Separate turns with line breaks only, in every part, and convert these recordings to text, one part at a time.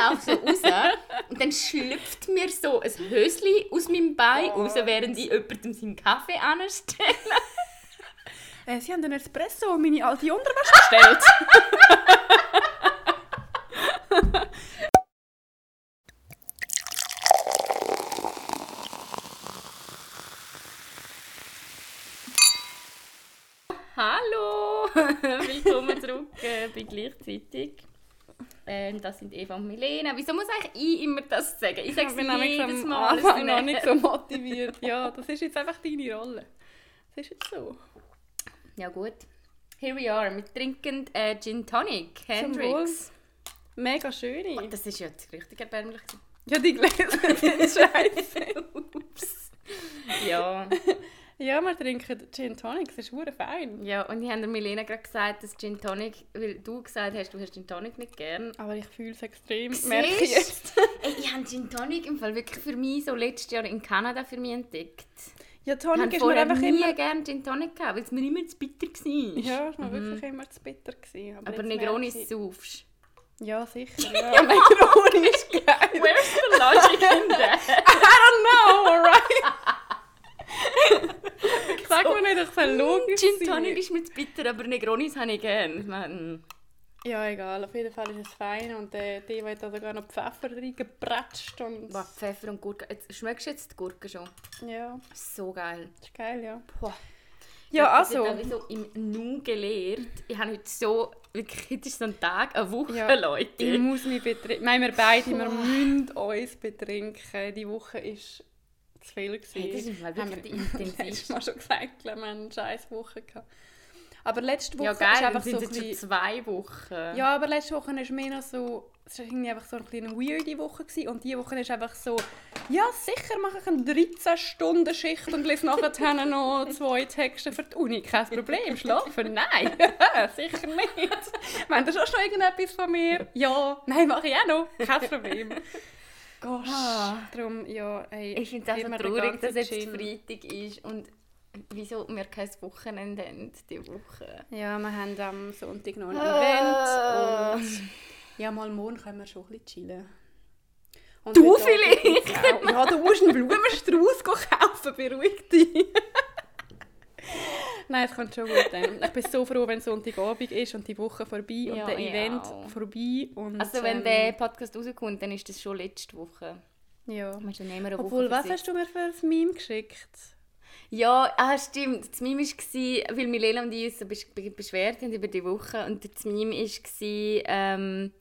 laufe so raus und dann schlüpft mir so ein Höschen aus meinem Bein raus, während ich jemandem seinen Kaffee anstelle.
Äh, Sie haben einen Espresso und meine alte Unterwäsche bestellt.
Hallo! Willkommen zurück äh, bei gleichzeitig. Ähm, das sind Eva und Milena. Wieso muss eigentlich ich immer das sagen? Ich sage es
bin
jedes Mal. es
Anfang noch nicht so motiviert. Ja, das ist jetzt einfach deine Rolle. Das ist jetzt so.
Ja gut. Here we are. Wir trinken äh, Gin Tonic. Hendrix.
Mega schöne.
Das ist ja jetzt richtig erbärmlich.
Ja, die Gläser sind scheiße.
Ups. Ja.
Ja, wir trinken Gin Tonic, das ist hure fein.
ja, und ich habe der Milena gerade gesagt, dass Gin Tonic, weil du gesagt hast, du hast Gin Tonic nicht gern.
Aber ich fühle es extrem,
Siehst?
merke ich jetzt.
Ey, ich habe Gin Tonic im Fall wirklich für mich so letztes Jahr in Kanada für mich entdeckt.
Ja,
Ich
Tonic
habe
ist mir einfach
nie
immer...
gerne Gin Tonic gehabt, weil es mir immer zu bitter war.
Ja, es war wirklich immer zu bitter. Gewesen, aber
Aber Negroni
ich-
saufst.
Ja, sicher. Ja, Negroni ist geil.
Where's the logic in that?
I don't know, alright? Sag mir nicht, ich soll logisch
Gin. Tonic ist mir zu bitter, aber Negronis habe ich gerne. Ich meine,
Ja, egal. Auf jeden Fall ist es fein. Und äh, die hat da sogar noch Pfeffer reingepratscht. Und...
wow, Pfeffer und Gurke. Jetzt, schmeckst du jetzt die Gurke schon?
Ja,
So geil.
ist geil, ja.
Boah.
Ja,
Ich habe
also...
so im Nu gelernt. Ich habe heute so, wirklich, heute ist so ein Tag, eine Woche,
Ja,
Leute.
Ich muss mich betrinken. Nein, wir beide, wir müssen uns betrinken. Die Woche ist zu viel. Gewesen.
Hey, das ist
Haben
wirklich
wir-
intensiv.
Du mal schon gesagt, wir haben eine scheiß Woche gehabt. Aber letzte Woche
Ja,
ist
geil, dann
einfach
sind
so
es
ein
jetzt schon
bisschen...
zwei Wochen.
Ja, aber letzte Woche war mehr noch so... Es war irgendwie einfach so eine kleine weirde Woche. Gewesen. Und diese Woche ist einfach so... Ja, sicher mache ich eine 13-Stunden-Schicht und lese nachher noch zwei Texte für die Uni. Kein Problem. Schlafen? Nein. sicher nicht. Meint ihr schon irgendetwas von mir? Ja. Nein, mache ich auch noch. Kein Problem. Gosh.
Ah.
Darum, ja, ey,
Ich finde es auch so traurig, dass jetzt
Gin.
Freitag ist und wieso wir kein Wochenende haben diese Woche.
Ja, wir haben am Sonntag noch ein
Ah.
Event und ja, mal morgen können wir schon ein bisschen chillen. Und
Du vielleicht?
Ja, du musst einen Blumenstrauß kaufen, beruhig dich. Nein, es kommt schon gut dann. Ich bin so froh, wenn Sonntagabend ist und die Woche vorbei und
Ja,
der
ich
Event vorbei. Und,
Also wenn
ähm,
der Podcast rauskommt, dann ist das schon letzte Woche.
Ja. Obwohl, was hast du mir für ein Meme geschickt?
Ja, ah, stimmt. Das Meme war, weil Milena und ich uns so besch- be- beschwert haben über die Woche und das Meme war, ähm,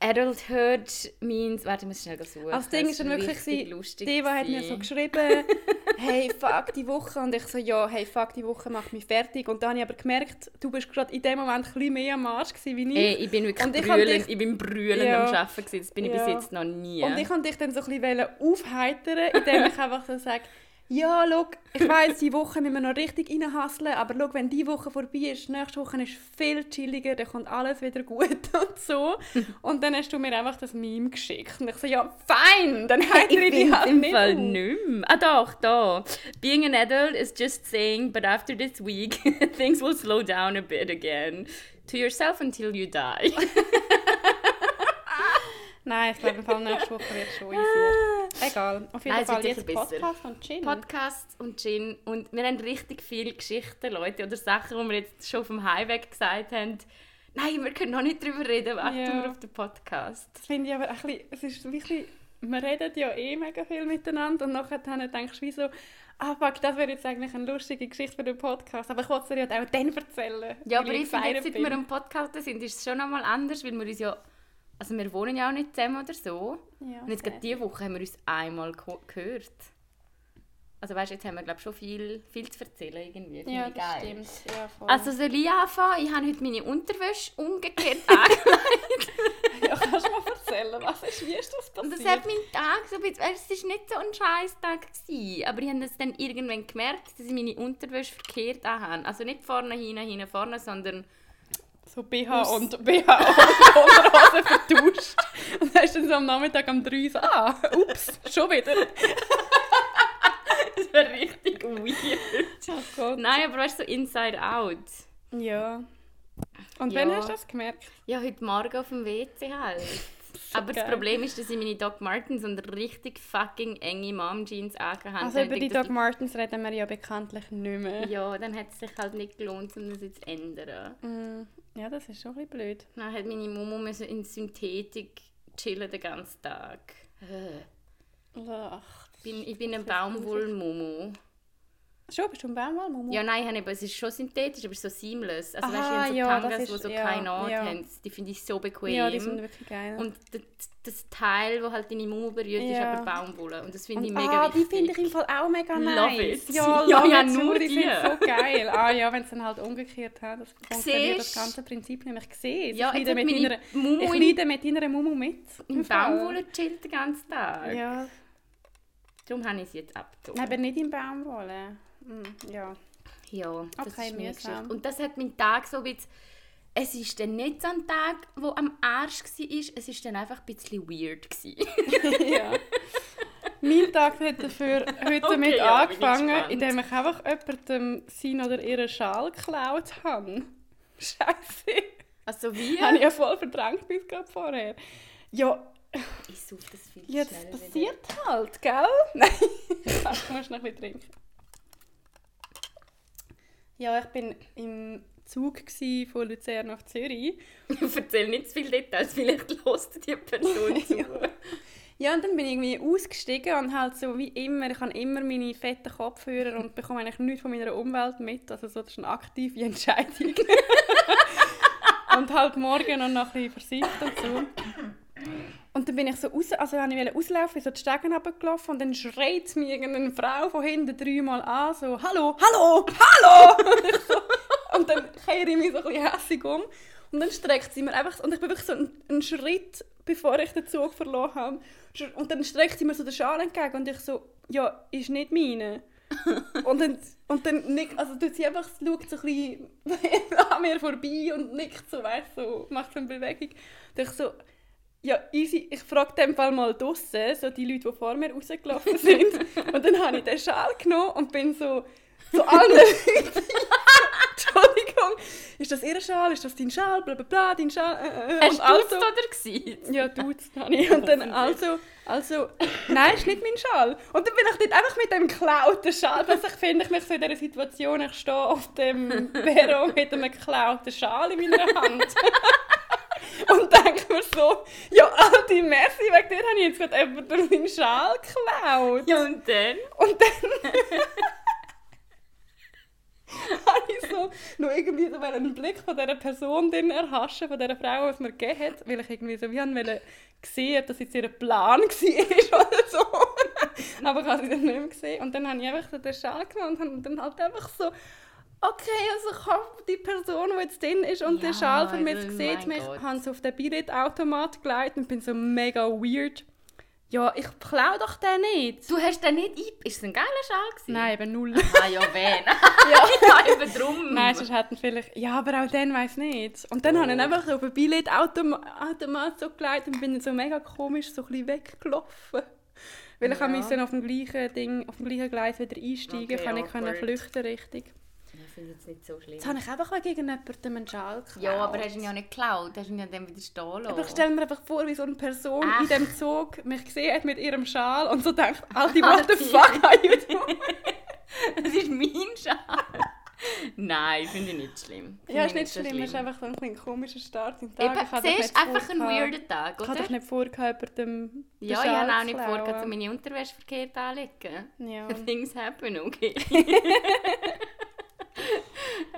Adulthood means... Warte, ich muss schnell suchen.
Als Ding ist dann wirklich, sie,
lustig.
Deva hat mir so geschrieben, hey, fuck die Woche. Und ich so, ja, hey, fuck die Woche macht mich fertig. Und dann habe ich aber gemerkt, du bist gerade in dem Moment ein bisschen mehr am Arsch gewesen, wie ich.
Ey, ich bin wirklich
Und ich
brüllend,
dich-
ich bin brüllend
Ja.
am Arbeiten gewesen. Das bin ich bis
Ja.
jetzt noch nie.
Und ich wollte dich dann so ein bisschen aufheitern, indem ich einfach so sage, ja, schau, ich weiss, die Woche müssen wir noch richtig reinhasseln, aber schau, wenn die Woche vorbei ist, nächste Woche ist viel chilliger, dann kommt alles wieder gut und so. Und dann hast du mir einfach das Meme geschickt. Und ich so, ja, fein, dann heitere
ich bin
halt
im
nicht
Fall nicht mehr. Ah doch, da. Being an adult is just saying, but after this week, things will slow down a bit again. To yourself until you die.
Nein, ich glaube, im Fall nächste Woche wird es schon easier. Egal, auf jeden
Nein,
Fall jetzt
besser.
Podcast und Gin.
Podcasts und Gin. Und wir haben richtig viele Geschichten, Leute, oder Sachen, die wir jetzt schon auf dem Highweg gesagt haben. Nein, wir können noch nicht drüber reden, warten
Ja.
wir auf den Podcast.
Das finde ich aber ein bisschen, es ist wirklich, wir reden ja eh mega viel miteinander und nachher dann denkst du wie so, ah fuck, das wäre jetzt eigentlich eine lustige Geschichte für den Podcast, aber ich wollte es dir ja auch dann erzählen.
Ja, aber ich finde, jetzt, seit wir am Podcast sind, ist es schon nochmal anders, weil wir uns ja... Also wir wohnen ja auch nicht zusammen oder so.
Ja,
Und jetzt gerade diese Woche haben wir uns einmal gehört. Also weißt, jetzt haben wir glaube schon viel, viel zu erzählen irgendwie.
Ja,
ich
das stimmt. Ja.
Also soll ich anfangen? Ich habe heute meine Unterwäsche umgekehrt angelegt.
ja, kannst du mal erzählen, was ist, wie ist das
Und
passiert?
das hat meinen Tag so ein bisschen... Es war nicht so ein scheiß Tag. Gewesen, aber ich habe das dann irgendwann gemerkt, dass ich meine Unterwäsche verkehrt anhabe. Also nicht vorne, hinten, hinten, vorne, sondern...
so BH und BH und Unterhose vertauscht. Und dann hast du dann so am Nachmittag um drei so, ah, ups, schon wieder.
Das war richtig weird.
Oh Gott.
Nein, aber weißt du, so inside out.
Ja. Und
Ja.
wann hast du das gemerkt?
Ja, heute Morgen auf dem WC halt. Aber das
geil.
Problem ist, dass ich meine Doc Martens und richtig fucking enge Mom-Jeans angehabt habe.
Also über die Doc Martens reden wir ja bekanntlich nicht mehr.
Ja, dann hat es sich halt nicht gelohnt, um das jetzt zu ändern.
Mm, Ja, das ist schon ein bisschen blöd.
Dann hat meine Mumu müssen in Synthetik chillen den ganzen Tag.
Ach,
Ich bin, ich bin ein
Das
Baumwollmumu.
Schon, bist du ein Baumwoll?
Ja, nein, ich es ist schon synthetisch, aber so seamless. Also
Aha,
weißt du, ich so
ja,
Tangas, die
ist-
so
ja,
keine Naht
ja.
haben. Die finde ich so bequem.
Ja, die sind wirklich geil.
und das, Teil, das halt deine Mumu berührt, ist
Ja.
aber Baumwolle. Und das finde ich mega
ah, die
wichtig.
finde ich im Fall auch mega
Love
nice.
it.
Ja,
Ja, ja, nur
die
die.
sind so geil. Ah ja, wenn es dann halt umgekehrt hat, das funktioniert das ganze Prinzip nämlich gesehen.
Ja,
ich leide mit
meine
deiner,
Mumu
ich leide mit deiner Mumu mit.
Im. Baumwolle chillt den ganzen Tag.
Ja,
Darum habe ich sie jetzt abgezogen.
aber nicht im Baumwolle. Hm, ja.
Ja, das
Okay,
ist meine
mühsam.
Geschichte. Und das hat meinen Tag so bisschen... Es ist dann nicht so ein Tag, der am Arsch war, es ist dann einfach ein bisschen weird.
Ja. Mein Tag hat dafür heute
Okay,
damit
ja, ich
angefangen,
gespannt.
indem ich einfach jemandem sein oder ihren Schal geklaut habe. Scheiße.
Also wie?
Habe ich ja voll verdrängt bis gerade vorher. Ja,
Ich suche das viel
ja das passiert halt, gell? Nein, ich muss noch ein bisschen trinken. Ja, ich bin im Zug von Luzern nach Zürich.
wieder. Erzähl nicht zu viele Details, vielleicht hört die Person zu.
Ja, und dann bin ich irgendwie ausgestiegen und halt so wie immer, ich habe immer meine fetten Kopfhörer und bekomme eigentlich nichts von meiner Umwelt mit. Also so, das ist eine aktive Entscheidung. und halt morgen noch ein bisschen versifft und so. Und dann bin ich so raus, also habe ich auslaufen, so die Stegen runtergelaufen und dann schreit mir irgendeine Frau von hinten dreimal an, so «Hallo, hallo, hallo!» und, dann kehre ich mich so ein bisschen hässig um und dann streckt sie mir einfach, und ich bin wirklich so einen, Schritt, bevor ich den Zug verloren habe, und dann streckt sie mir so den Schal entgegen und ich so «Ja, ist nicht meine.» und dann, und dann nickt, also tut sie einfach, schaut so ein bisschen an mir vorbei und nickt so, weißt so, macht so eine Bewegung. Und ich so, ja, easy, ich frage dem Fall mal draussen, so die Leute, die vor mir rausgelaufen sind. und dann habe ich den Schal genommen und bin so, so allen Leuten, Entschuldigung, ist das ihr Schal, ist das dein Schal, bla bla bla, dein Schal, äh, äh.
Hast
Und
du es oder gesehen?
ja, tut's habe ich. Und dann also, also, nein, ist nicht mein Schal. Und dann bin ich dort einfach mit dem geklauten Schal. Plötzlich finde ich mich so in dieser Situation, ich stehe auf dem Perron mit einem geklauten Schal in meiner Hand. Und denke mir so, ja, alte Messi, wegen dir habe ich jetzt gerade jemandem meinen Schal geklaut.
Ja, und dann?
Und dann habe ich so noch irgendwie so einen Blick von dieser Person drin erhaschen, von dieser Frau, die mir gegeben hat, weil ich irgendwie so wie wollte sehen, ob das jetzt ihr Plan war oder so. Aber ich habe sie dann nicht mehr gesehen. Und dann habe ich einfach so den Schal genommen und habe dann halt einfach so Okay, also ich habe die Person, die jetzt drin ist und
Ja,
den Schal vermisst,
also,
sieht
mein
mich,
Gott.
habe so auf den Billetautomat gelegt und bin so mega weird. Ja, ich klaue doch den nicht.
Du hast den nicht ein... Ist es ein geiler Schal gewesen?
Nein, eben null.
Ah ja, wen?
ja.
ja, eben drum.
Nein, sonst hätten vielleicht... Ja, aber auch dann weiß nicht. Und dann habe ich einfach auf ein Billetautomat so gelegt und bin dann so mega komisch so ein bisschen weggelaufen. Weil ich
Ja.
musste auf dem gleichen Ding, auf dem gleichen Gleis wieder einsteigen,
Okay,
kann ich können
awkward.
flüchten richtig.
Ich finde es nicht so schlimm.
Jetzt habe ich einfach gegen jemanden einen Schal geklaut.
Ja, aber hast du ihn ja nicht geklaut. Hast ihn ja dann wieder stehen lassen.
Aber ich stelle mir einfach vor, wie so eine Person
Ach.
in dem Zug mich gesehen hat mit ihrem Schal und so denkt, Alter, what the fuck are you doing?
Das ist mein Schal. Nein, finde ich nicht schlimm. Finde
Ja,
ich
ist nicht schlimm, es ist einfach so ein bisschen komischer Start im Tag.
Eben,
Ich
siehst einfach ein weirder Tag,
Ich habe doch
oder?
nicht vorgehabt, jemandem den
Ja, ich habe auch nicht vor, meine Unterwäsche verkehrt anlegen.
Ja.
Things happen, okay.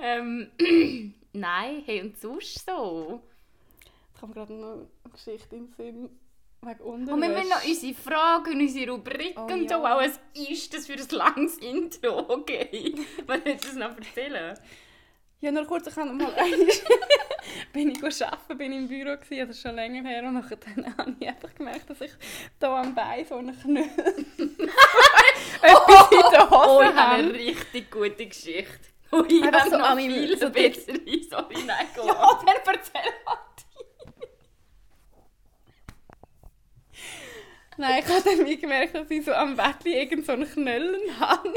Ähm, nein, hey, und sonst so?
Ich habe gerade noch eine Geschichte im Sinn wegen Unterwäsche.
Und wir müssen noch unsere Fragen, unsere Rubriken
Oh,
und so.
ja.
Auch was ist das für ein langes Intro? Okay. Was willst du uns noch erzählen?
Ja, nur kurz, ich habe mal bin ich arbeiten, bin im Büro gewesen, also schon länger her und nachher dann habe ich einfach gemerkt, dass ich hier am Bein so einen Knöll etwas in der Hose
Oh, ich habe eine
habe.
richtig gute Geschichte. Ui, ich habe
so
noch
an
viele
so
bessere, sorry, nein, go
Ja, dann erzähl mal Nein, ich habe dann wie gemerkt, dass ich so am Wettli irgend so einen Knöllen habe.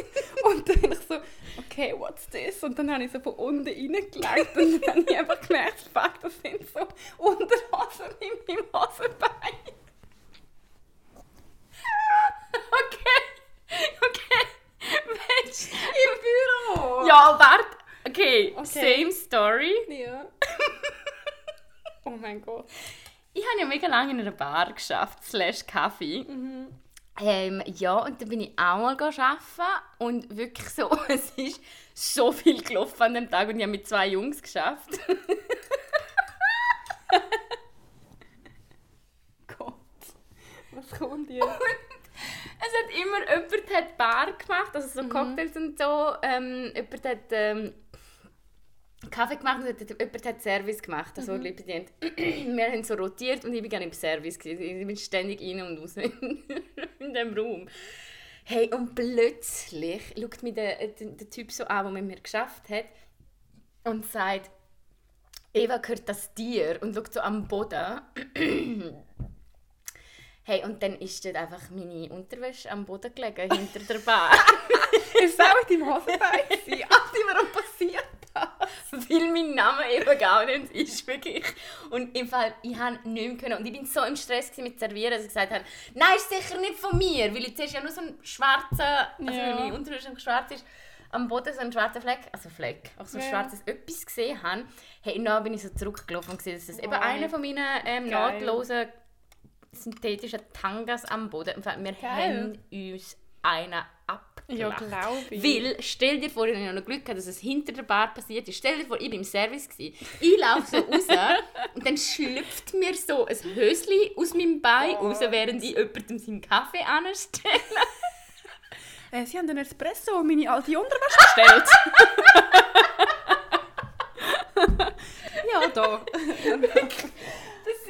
Und dann ich so, okay, what's this? Und dann habe ich so von unten reingelegt und dann habe ich einfach gemerkt, fuck, das sind so Unterhosen in meinem Hosenbein. Okay.
Hey,
Okay.
same story.
Ja. oh mein Gott.
Ich habe ja mega lange in einer Bar geschafft, slash Kaffee.
Mhm.
Ähm, ja, und dann bin ich auch mal arbeiten und wirklich so, es ist so viel gelaufen an dem Tag und ich habe mit zwei Jungs geschafft.
Gott. Was kommt jetzt?
Es hat immer, jemand hat Bar gemacht, also so Cocktails und so. Ähm, jemand hat ähm, Kaffee gemacht und hat- jemand hat Service gemacht, also mhm. bedient. Wir haben so rotiert und ich bin gerne im Service. Gewesen. Ich bin ständig rein und raus in, in dem Raum. Hey, und plötzlich schaut mich der, der, der Typ so an, der mit mir geschafft hat und sagt, Eva, gehört das dir? Und schaut so am Boden. Hey, und dann ist dort einfach meine Unterwäsche am Boden gelegen, hinter der Bar.
Ist auch in deinem Hosenbein? gewesen? Ach, warum passiert das?
Weil mein Name eben gar nicht ist, wirklich. Und im Fall, ich habe nicht mehr können. Und ich bin so im Stress mit Servieren, dass ich gesagt habe, nein, ist sicher nicht von mir. Weil ich zuerst ja nur so einen schwarzen, also
Ja.
meine Unterwäsche schwarz ist, am Boden so ein schwarzer Fleck, also Fleck, auch so ein
Ja.
schwarzes etwas gesehen habe. Hey, und dann bin ich so zurückgelaufen und gesehen, dass das eben
Wow.
einer von meinen ähm, nahtlosen synthetischen Tangas am Boden. Wir
Geil.
haben uns einen abgelacht.
Ja, glaube ich.
Weil, stell dir vor, ich habe noch Glück gehabt, dass es hinter der Bar passiert ist. Stell dir vor, ich war im Service. Gewesen. Ich laufe so raus und dann schlüpft mir so ein Höschen aus meinem Bein
Oh.
raus, während ich jemandem seinen Kaffee anstelle.
Äh, Sie haben den Espresso und meine alte Unterwäsche bestellt. ja, da.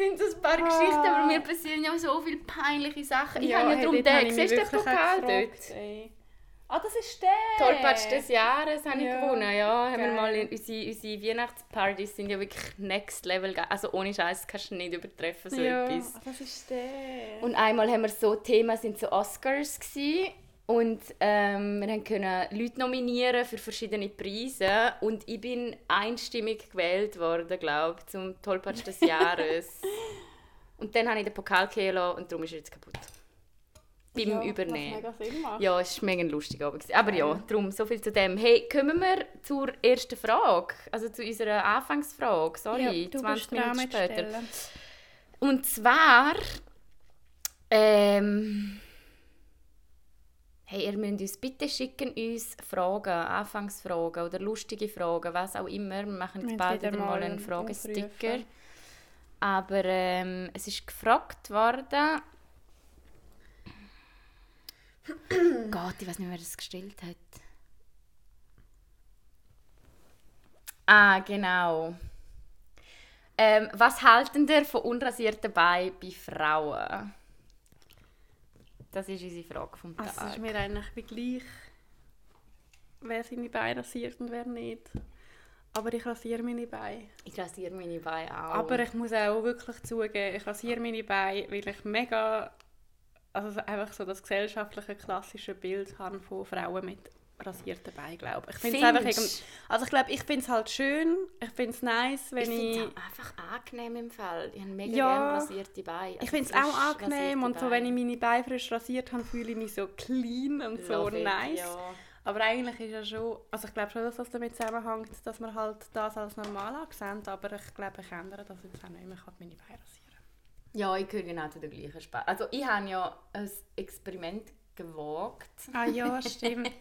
Das sind so ein paar Geschichten, aber mir passieren ja so viele peinliche Sachen. Ich habe ja darum den.
ich mich
Siehst du den Pokal dort?
ey. Ah, das ist der!
Tollpatsch des Jahres habe ich
Ja.
gewonnen. Ja, haben wir mal in, unsere, unsere Weihnachtspartys sind ja wirklich next level. Also ohne Scheiß kannst du nicht übertreffen, so
ja,
etwas.
ah, das ist der.
Und einmal haben wir so Thema sind so Oscars gsi und ähm, wir können Leute nominieren für verschiedene Preise und ich bin einstimmig gewählt worden, glaube zum Tollpatsch des Jahres. und dann habe ich den Pokal gehen lassen und darum ist er jetzt kaputt. Beim
ja,
Übernehmen.
Was mega Sinn macht.
Ja, es war mega lustig. Gewesen. Aber ja, darum, so viel zu dem. Hey, kommen wir zur ersten Frage. Also zu unserer Anfangsfrage. Sorry,
ja, du
20
bist dran
Minuten später. Und zwar. Ähm, hey, ihr müsst uns bitte schicken uns Fragen, Anfangsfragen oder lustige Fragen, was auch immer. Wir machen jetzt bald
wieder
mal einen Fragesticker.
aufrufen.
Aber ähm, es ist gefragt worden. Gott, ich weiß nicht, wer das gestellt hat. Ah, genau. Ähm, was halten ihr von unrasierten Beinen bei Frauen? Das ist unsere Frage vom Tag.
Also, es ist mir eigentlich wie gleich, wer seine Beine rasiert und wer nicht. Aber ich rasiere meine Beine.
ich rasiere meine Beine auch.
Aber ich muss auch wirklich zugeben, ich rasiere meine Beine, weil ich mega, also so- einfach so das gesellschaftliche klassische Bild habe von Frauen mit rasierten Beinen, glaube ich. Ich finde es einfach also ich glaube, ich finde es halt schön, ich finde es nice,
ich
wenn
finde
ich...
es auch einfach angenehm im Fall. Ich habe mega
Ja.
gerne rasierte Beine.
Ich
Also
finde es auch angenehm und so, wenn ich meine Beine frisch rasiert habe, fühle ich mich so clean und so
Love it,
nice.
Ja.
Aber eigentlich ist ja schon, also ich glaube schon, dass das damit zusammenhängt, dass man halt das als normal ansehen, aber ich glaube, ich ändere das jetzt auch nicht mehr, ich kann meine Beine rasieren.
Ja, ich gehöre genau zu der gleichen Spaß. Also ich habe ja ein Experiment gewagt.
Ah ja, stimmt.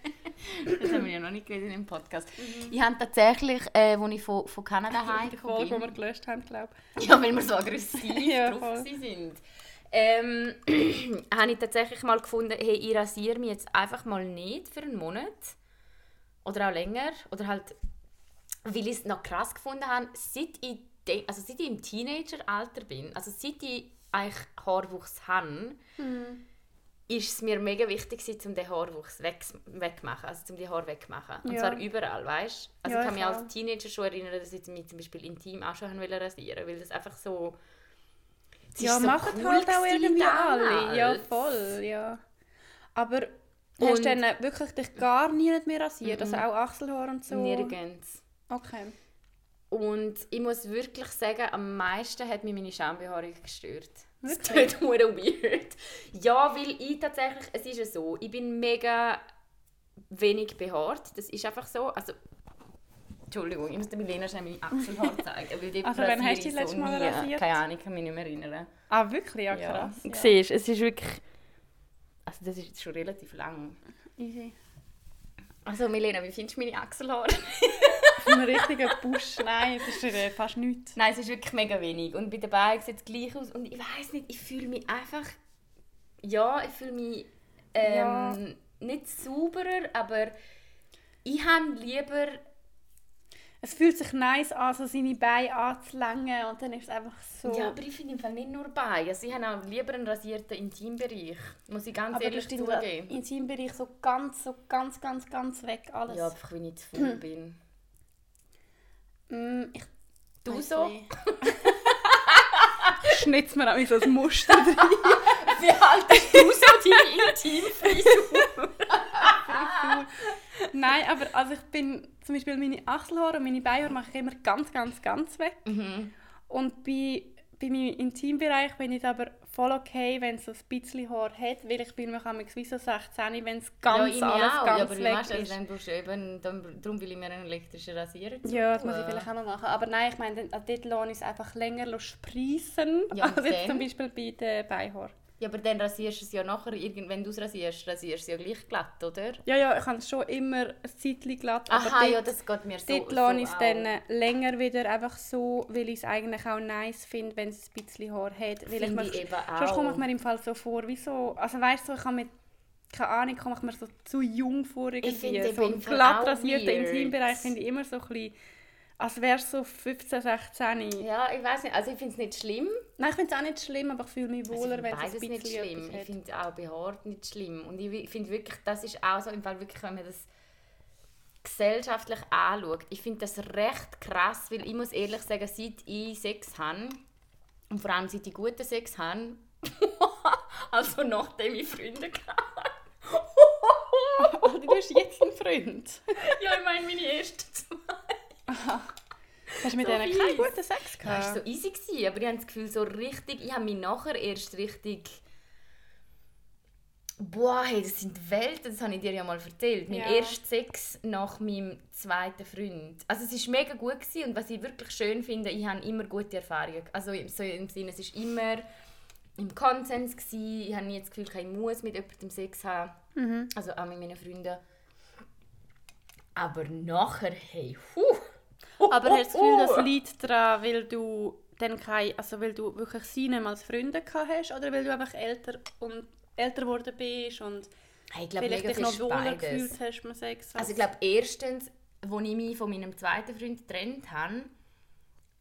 Das haben wir ja noch nicht geredet im Podcast. Ich habe tatsächlich, äh, als ich von, von Kanada
die
heimgekommen
Folge, die
bin,
wir gelöscht haben, glaube
ja, weil wir so aggressiv
Ja,
drauf sind, ähm, habe ich tatsächlich mal gefunden, hey, ich rasiere mich jetzt einfach mal nicht für einen Monat. Oder auch länger. Oder halt, weil ich es noch krass gefunden habe, seit ich, also seit ich im Teenageralter bin, also seit ich eigentlich Haarwuchs habe, ist es mir mega wichtig, gewesen, um den Haarwuchs weg, wegmachen, also um die Haare wegmachen. Und
Ja.
zwar überall, weißt du? Also
Ja,
ich kann mich als Teenager schon erinnern, dass ich mich zum Beispiel intim auch schon wollte rasieren, weil das einfach so... es
Ja,
so
machen
cool
halt auch irgendwie
damals.
alle. Ja, voll, ja. Aber
Und-
hast du dann wirklich dich gar nie nicht mehr rasiert? Also auch Achselhaar und so?
Nirgends.
Okay.
Und ich muss wirklich sagen, am meisten hat mich meine Schambehaarung gestört. Das tut mir weird. Ja, weil ich tatsächlich, es ist ja so, ich bin mega wenig behaart. Das ist einfach so. Also, Entschuldigung, ich muss der Milena schnell meine Achselhaare zeigen. Weil die
Also, wann hast du die letzte Mal
nie.
rasiert?
Keine Ahnung, ich kann mich nicht mehr erinnern.
Ah, wirklich? Ja, krass.
Du
Ja.
siehst, es ist wirklich... Also das ist jetzt schon relativ lang.
Easy.
Also Milena, wie findest du meine Achselhaare?
Ein richtiger Busch. Nein, das ist äh, fast nichts.
Nein, es ist wirklich mega wenig. Und bei den Beinen sieht es gleich aus. Und ich weiß nicht, ich fühle mich einfach... Ja, ich fühle mich ähm,
Ja.
nicht sauberer, aber ich habe lieber...
Es fühlt sich nice an, so seine Beine anzulängen und dann ist es einfach so...
Ja, aber ich finde im Fall nicht nur Beine. Also ich habe auch lieber einen rasierten Intimbereich. Muss ich ganz
aber
ehrlich zugeben.
Intimbereich so ganz, so ganz, ganz, ganz weg alles.
Ja, einfach wenn ich zu faul bin.
Mm, ich
Du so?
Schnitz mir auch so ein Muster drin.
Wie haltest du so deine Intimfrisur?
Nein, aber also ich bin zum Beispiel meine Achselhaare und meine Beinhaare mache ich immer ganz, ganz, ganz weg.
Mhm.
Und bei, bei meinem Intimbereich bin ich aber voll okay, wenn es so ein bisschen Haar hat, weil ich bin mir wie so 16, wenn es ganz
ja,
alles
auch.
ganz
ja, aber
weg
das?
ist.
Dann brauchst du eben, dann, darum will ich mir einen elektrischen Rasierer
Ja, das muss ich vielleicht auch noch machen. Aber nein, ich meine, dann- also dort ich es einfach länger spreissen,
Ja,
als jetzt
dann?
zum Beispiel bei den Beinhaaren.
Ja, aber dann rasierst du es ja nachher, wenn du es rasierst, rasierst du es ja gleich glatt, oder?
Ja, ja, ich habe es schon immer ein Zeitchen glatt, aber
Aha,
dort,
ja, das geht mir so,
dort
so
lasse ich es
auch.
dann länger wieder einfach so, weil ich es eigentlich auch nice finde, wenn es ein bisschen Haar hat. Weil ich
Finde
mir,
ich eben
sonst komme
auch.
ich mir im Fall so vor, wie so, also weißt du, ich habe mit keine Ahnung, komme ich mir so zu jung vor irgendwie.
finde eben
so
im
ein
Fall
glatt
auch weird.
Intimbereich finde ich immer so ein bisschen, als wäre es so 15, 16.
Ja, ich weiß nicht, also ich finde es nicht schlimm.
Nein, ich finde es auch nicht schlimm, aber ich fühle mich
Also
wohler,
finde
wenn es ein bisschen
nicht schlimm. Ich finde auch behaart nicht schlimm. Und ich finde wirklich, das ist auch so, im Fall wirklich, wenn man das gesellschaftlich anschaut, ich finde das recht krass, weil ich muss ehrlich sagen, seit ich Sex habe, und vor allem seit ich guten Sex habe, also nachdem ich Freunde hatte,
Oh, du hast jetzt einen Freund.
ja, ich meine meine ersten zwei.
Hast du mit
So
denen keinen guten Sex
Das war
gehabt?
so easy, gewesen, aber ich habe das Gefühl, so richtig, ich habe mich nachher erst richtig... Boah, hey, das sind Welten, das habe ich dir ja mal erzählt. Mein
Ja.
erster Sex nach meinem zweiten Freund. Also es war mega gut gewesen und was ich wirklich schön finde, ich habe immer gute Erfahrungen. Also im- so im Sinne, es war immer im Konsens. Gewesen. Ich habe nie das Gefühl, ich muss mit jemandem Sex haben.
Mhm.
Also auch mit meinen Freunden. Aber nachher, hey, huh.
Aber hast du das Gefühl, das liegt daran, weil du dann kein, also weil du wirklich sie nicht als Freunde gehabt hast oder weil du einfach älter und älter geworden bist und
Hey, ich glaube,
vielleicht dich noch wohler gefühlt hast mit Sex?
Also ich glaube, erstens, als ich mich von meinem zweiten Freund getrennt habe,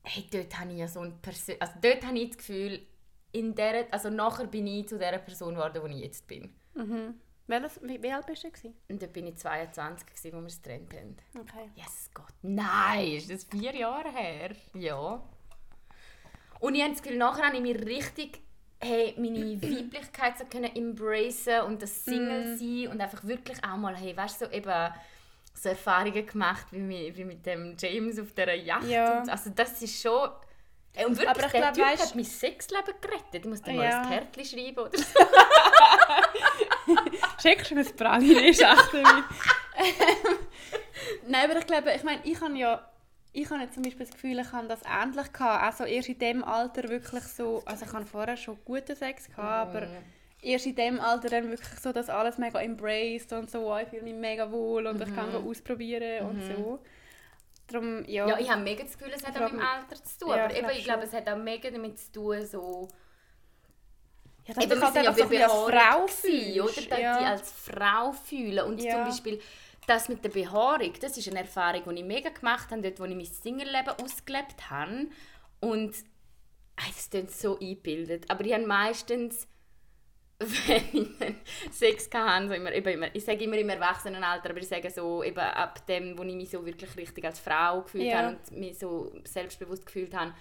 hey, dort habe ich ja so ein Persön also dort habe ich das Gefühl, in der, also nachher bin ich zu der Person geworden, die ich jetzt bin.
mhm. Welches, wie, wie alt bist du? Gewesen?
Und dort bin ich 22, gewesen, wo wir es getrennt haben.
Okay.
Yes, Gott. Nein, ist das vier Jahre her? Ja. Und ich habe das Gefühl, nachher habe ich mich richtig hey, meine Weiblichkeit so können embracen und das Single sein und einfach wirklich auch mal, hey, weißt du, so eben so Erfahrungen gemacht wie mit, wie mit dem James auf dieser Yacht.
Ja.
Und, also das ist schon... Ey, Und wirklich,
Aber ich
der
glaub,
Typ
weisst-
hat mein Sexleben gerettet. Ich muss dir mal
Ja.
ein Kärtchen schreiben oder so.
Schickst du mir das Praline? Ist echt damit. Nein, aber ich glaube, ich meine, ich habe ja ich habe jetzt zum Beispiel das Gefühl, ich habe das ähnlich gehabt. Also erst in dem Alter wirklich so, also ich habe vorher schon guten Sex gehabt, aber erst in dem Alter dann wirklich so das alles mega embraced und so, ich fühle mich mega wohl und ich kann go ausprobieren und so. Darum, ja.
Ja, ich habe mega das Gefühl, es hat auch mit dem Alter zu tun.
Ja,
aber
ich
eben, ich glaube, es hat auch mega damit zu tun, so...
ja, dass
Eben,
du
wir sind ja
einfach so ein bisschen als Frau
gewesen, oder?
fühlst.
Dass
Ja.
die als Frau fühlen. Und
Ja.
zum Beispiel das mit der Behaarung, das ist eine Erfahrung, die ich mega gemacht habe, dort, wo ich mein Single-Leben ausgelebt habe. Und ey, das klingt so eingebildet. Aber ich habe meistens, Sex hatte, so immer, eben immer, ich sage immer im Erwachsenenalter, aber ich sage so eben ab dem, wo ich mich so wirklich richtig als Frau gefühlt
Ja.
habe und mich so selbstbewusst gefühlt habe,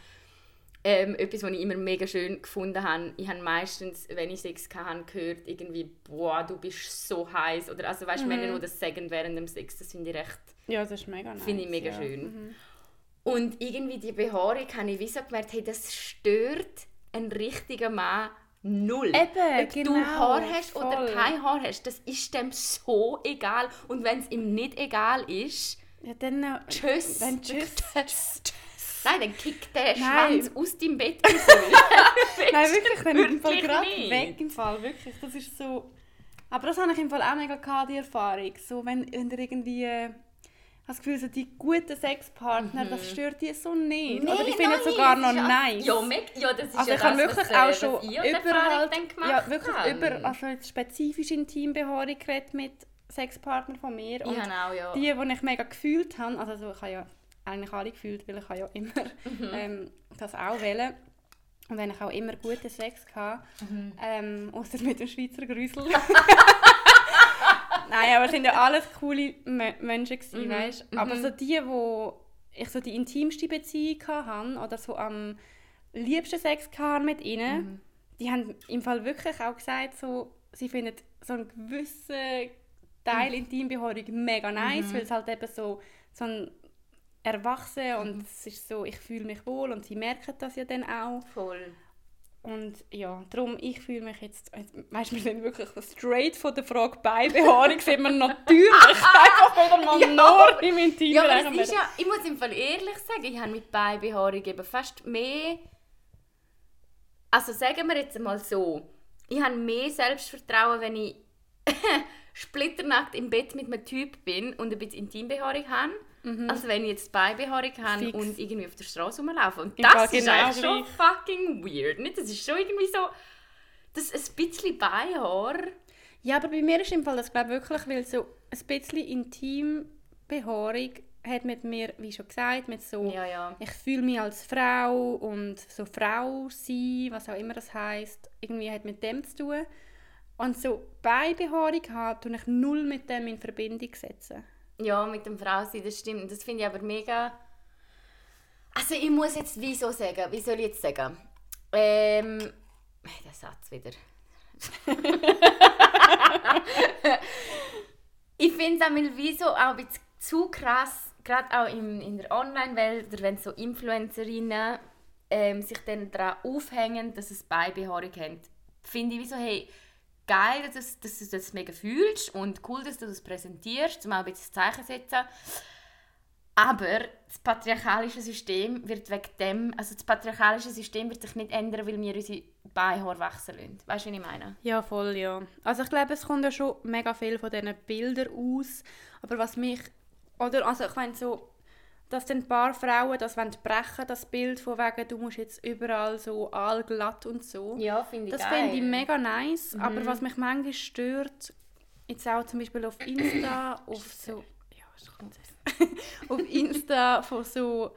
ähm, etwas, was ich immer mega schön gefunden habe, ich habe meistens, wenn ich Sex hatte, gehört, irgendwie, boah, du bist so heiß oder also weißt,
Mhm.
Männer, die das sagen während dem Sex, das finde ich recht,
Ja, das ist mega nice.
finde ich mega
ja.
schön.
Mhm.
Und irgendwie die Behaarung habe ich wie so gemerkt, hey, das stört einen richtigen Mann null.
Eben,
Ob
genau,
du Haar hast oder
voll.
kein Haar hast, das ist dem so egal. Und wenn es ihm nicht egal ist,
Ja, dann... äh,
Tschüss.
Dann tschüss.
Tschüss. Nein, dann kickt der
Nein.
Schwanz aus deinem Bett.
Nein, wirklich, dann im Fall gerade weg im Fall, wirklich. Das ist so... Aber das habe ich im Fall auch mega gehabt, die Erfahrung. So, wenn, wenn ihr irgendwie... hast das Gefühl, so die guten Sexpartner, das stört die so nicht.
Nee,
Oder ich finde es sogar noch nice.
Ja, ja, das ist
Also
ja
ich habe wirklich auch
äh,
schon überall,
gemacht
ja, wirklich
habe.
über, also spezifisch Intimbehaarung geredet mit Sexpartnern von mir. Und
habe auch, ja.
die, die ich mega gefühlt habe, also so, ich habe ja eigentlich alle gefühlt, weil ich habe ja immer
Mhm.
ähm, das auch wählen. Und dann habe ich auch immer guten Sex gehabt,
Mhm.
ähm, außer mit dem Schweizer Grüsel. Nein, aber es sind ja alles coole M Menschen gewesen,
Mhm,
weißt? Aber so die, wo ich so die intimste Beziehung hatte oder so am liebsten Sex hatte mit ihnen,
Mhm.
die haben im Fall wirklich auch gesagt, so, sie finden so einen gewissen Teil
Mhm.
Intimbehaarung mega nice, weil es halt eben so, so ein Erwachsen
Mhm.
und es ist so, ich fühle mich wohl und sie merken das ja dann auch.
Voll.
Und ja, darum, ich fühle mich jetzt, weißt du, wir sind wirklich straight von der Frage Beibehaarung, sind wir natürlich einfach wieder mal
Ja.
nur im
Ja,
Intimbereich.
aber es ist ja, ich muss im Fall ehrlich sagen, ich habe mit Beibehaarung eben fast mehr... Also sagen wir jetzt mal so, ich habe mehr Selbstvertrauen, wenn ich splitternackt im Bett mit einem Typ bin und ein bisschen Intimbehaarung habe, als wenn ich jetzt Beibehaarung habe
Fix.
und irgendwie auf der Straße rumlaufe. Und
Im
das
Fall
ist
genau
eigentlich schon fucking weird. Nicht? Das ist schon irgendwie so... Das ein bisschen Beihaar...
Ja, aber bei mir ist im Fall das glaube ich wirklich, weil so ein bisschen Intimbehaarung hat mit mir, wie schon gesagt, mit so,
Ja, ja.
ich fühle mich als Frau und so Frau sein, was auch immer das heißt, irgendwie hat mit dem zu tun. Und so Beibehaarung haben, tue ich null mit dem in Verbindung setzen.
Ja, mit dem Frau sein, das stimmt. Das finde ich aber mega. Also ich muss jetzt wieso sagen, wie soll ich jetzt sagen? Ähm, der Satz wieder. ich finde es wieso auch ein bisschen zu krass, gerade auch in, in der Online-Welt, wenn so Influencerinnen ähm, sich dann daran aufhängen, dass es Beibehaarung haben. Finde ich wieso, hey, geil, dass, dass du das mega fühlst und cool, dass du das präsentierst, um auch ein bisschen Zeichen setzen. Aber das patriarchalische System wird wegen dem, also das patriarchalische System wird sich nicht ändern, weil wir unsere Beinhaare wachsen lassen. Weißt du, was ich meine?
Ja, voll, ja. Also ich glaube, es kommt ja schon mega viel von diesen Bildern aus. Aber was mich... Oder, also ich meine so, dass dann ein paar Frauen das wollen brechen, das Bild von wegen, du musst jetzt überall so allglatt und so.
Ja, finde ich
Das finde ich mega nice. Aber was mich manchmal stört, jetzt auch zum Beispiel auf Insta, auf so... Ja, doch nicht so. auf Insta von so...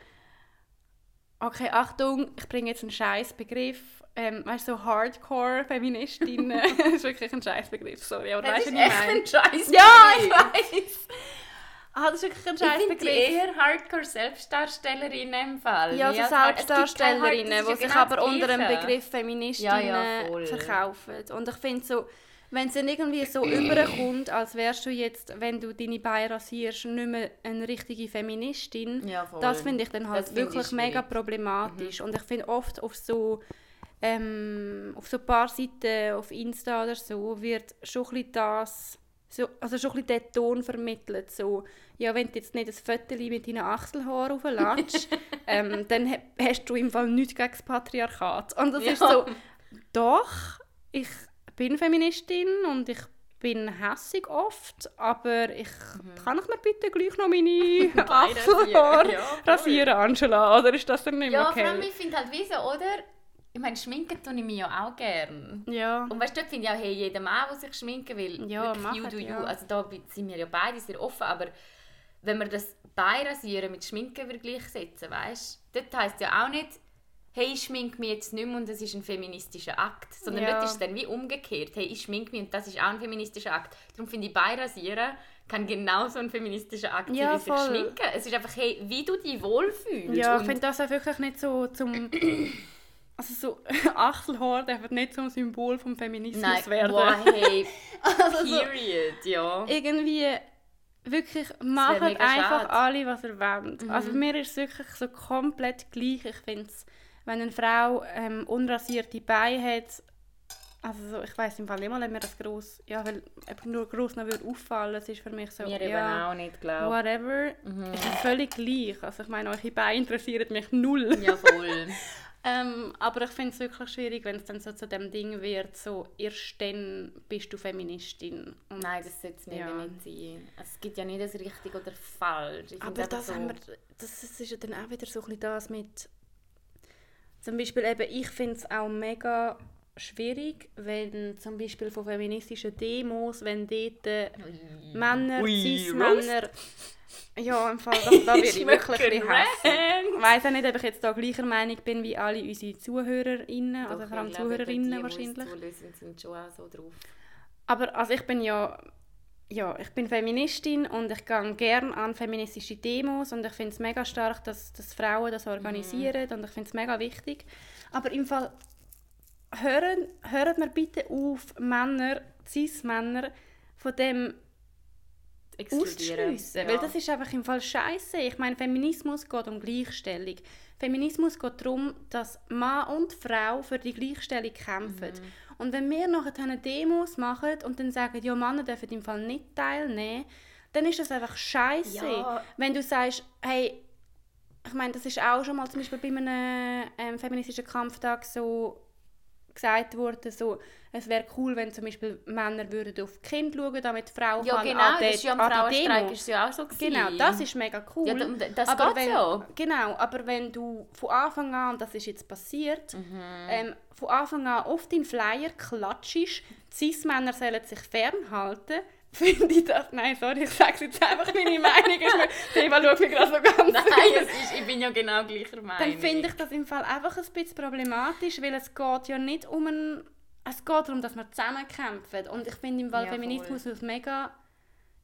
Okay, Achtung, ich bringe jetzt einen scheiß Begriff. Ähm, weißt du, so Hardcore-Feministinnen. das ist wirklich ein scheiß Begriff, sorry. Aber
Das
weißt
ist
du, was ich
echt ein Scheiß.
Ja, ich weiß. Ah, das ist wirklich ein
Ich
scheiß Begriff.
eher Hardcore-Selbstdarstellerinnen im Fall.
Ja, so
Hard-
Selbstdarstellerinnen, die sich
genau
aber unter dem. Begriff Feministinnen
Ja, ja,
verkaufen. Und ich finde so, wenn es dann irgendwie so überkommt, als wärst du jetzt, wenn du deine Beine rasierst, nicht mehr eine richtige Feministin,
Ja,
das finde ich dann halt wirklich mega
schwierig.
problematisch. Und ich finde oft auf so ähm, auf so ein paar Seiten auf Insta oder so wird schon ein bisschen das so, also schon ein bisschen der Ton vermittelt, so, ja, wenn du jetzt nicht ein Foto mit deinen Achselhaaren aufladest, ähm, dann ha- hast du im Fall nichts gegen das Patriarchat. Und das
Ja.
ist so, doch, ich bin Feministin und ich bin hässig oft, aber ich kann ich mir bitte gleich noch meine Achselhaare
rasieren, ja,
rasieren, Angela, oder ist das dann nicht mehr
Ja,
okay?
vor allem, ich finde halt wie so, oder? Ich meine, schminken tue ich mich ja auch gern.
Ja.
Und weißt du, dort finde ich auch, hey, jeder Mann, der sich schminken will,
Ja,
wirklich you
macht,
do you.
ja.
Also da sind wir ja beide sehr offen, aber wenn wir das Beirasieren mit Schminken gleichsetzen, weißt du? Dort heisst ja auch nicht, hey, ich schminke mich jetzt nicht mehr und das ist ein feministischer Akt. Sondern
Ja.
dort ist es dann wie umgekehrt, hey, ich schminke mich und das ist auch ein feministischer Akt. Darum finde ich, Beirasieren kann genauso ein feministischer Akt
Ja,
sein wie sich schminken. Es ist einfach, hey, wie du dich wohlfühlst.
Ja, ich finde das auch wirklich nicht so zum... Also so, Achselhaar darf nicht zum Symbol vom Feminismus
Nein,
werden.
boah, hey,
Also so,
period, ja.
irgendwie wirklich machen einfach
schade. Mhm.
alle, was ihr wollt. Also mir ist es wirklich so komplett gleich. Ich finde wenn eine Frau ähm, unrasierte Beine hat, Also so, ich weiß im Fall nicht mal, ob mir das gross, ja, weil nur gross noch würde auffallen, es ist für mich so,
Mir eben
ja,
auch nicht, glaube
whatever, es ist völlig gleich. Also ich meine, eure Beine interessieren mich null.
Ja, voll.
Ähm, aber ich finde es wirklich schwierig, wenn es dann so zu dem Ding wird, so erst dann bist du Feministin. Und
Nein, das sollte es mir
Ja.
nicht sein. Es gibt ja nicht das richtig oder falsch. Ich
Aber das,
so,
haben wir, das ist ja dann auch wieder so ein bisschen das mit... Zum Beispiel eben, ich finde es auch mega schwierig, wenn zum Beispiel von feministischen Demos, wenn dort äh, Männer,
Ui,
Cis-Männer... Ja, im Fall, das, da werde ich wirklich ein hassen. Ich weiss auch nicht, ob ich jetzt da gleicher Meinung bin wie alle unsere ZuhörerInnen, also
Doch,
vor allem Zuhörerinnen
die, die
wahrscheinlich.
zuhören, sind schon auch so drauf.
Aber also ich bin ja, ja, ich bin Feministin und ich gehe gerne an feministische Demos und ich finde es mega stark, dass, dass Frauen das organisieren und ich finde es mega wichtig. Aber im Fall, hören, hören wir bitte auf, Männer, Cis-Männer, von dem auszuschliessen. Weil das ist einfach im Fall scheiße. Ich meine, Feminismus geht um Gleichstellung. Feminismus geht darum, dass Mann und Frau für die Gleichstellung kämpfen. Und wenn wir nachher Demos machen und dann sagen, ja, Männer dürfen im Fall nicht teilnehmen, dann ist das einfach scheiße.
Ja.
Wenn du sagst, hey, ich meine, das ist auch schon mal zum Beispiel bei einem ähm, feministischen Kampftag so gesagt worden, so, es wäre cool, wenn zum Beispiel Männer würden auf die Kinder schauen, damit die Frau
Ja, genau,
an
das ist ja am Frauenstreik ist ja auch so gewesen.
Genau, das ist mega cool.
Ja, da- das
aber wenn,
ja.
Genau, aber wenn du von Anfang an, und das ist jetzt passiert,
Mhm.
ähm, von Anfang an auf deinen Flyer klatschst, Cis-Männer sollen sich fernhalten, finde ich das... Nein, sorry, ich sage jetzt einfach meine Meinung. ist mir- Eva schaut mich gerade so ganz
Nein, es ist, ich bin ja genau gleicher Meinung.
Dann finde ich das im Fall einfach ein bisschen problematisch, weil es geht ja nicht um ein... Es geht darum, dass wir zusammenkämpfen. Und ich finde im Fall
Ja,
Feminismus muss mega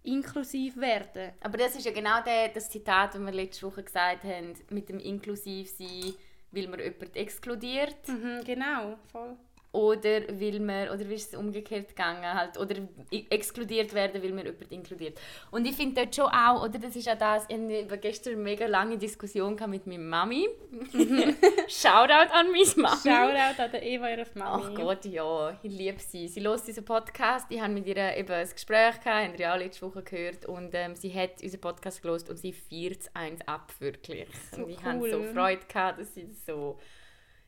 inklusiv werden.
Aber das ist ja genau der, das Zitat, das wir letzte Woche gesagt haben, mit dem inklusiv sein, weil man jemanden exkludiert
Mhm, genau, voll.
Oder will man, oder wie ist es umgekehrt gegangen, halt, oder exkludiert werden, weil man jemanden inkludiert. Und ich finde dort schon auch, oder das ist ja das, ich hatte gestern eine mega lange Diskussion mit meiner Mami. Shoutout an meine Mami.
Shoutout an Eva, ihre Mami.
Ach Gott, ja, ich liebe sie. Sie hört diesen Podcast. Ich habe mit ihr eben ein Gespräch gehabt, haben wir ja letzte Woche gehört. Und ähm, sie hat unseren Podcast gehört und sie feiert es eins ab, wirklich.
So
und ich hatte so
cool.
Freude, gehabt, dass sie das so...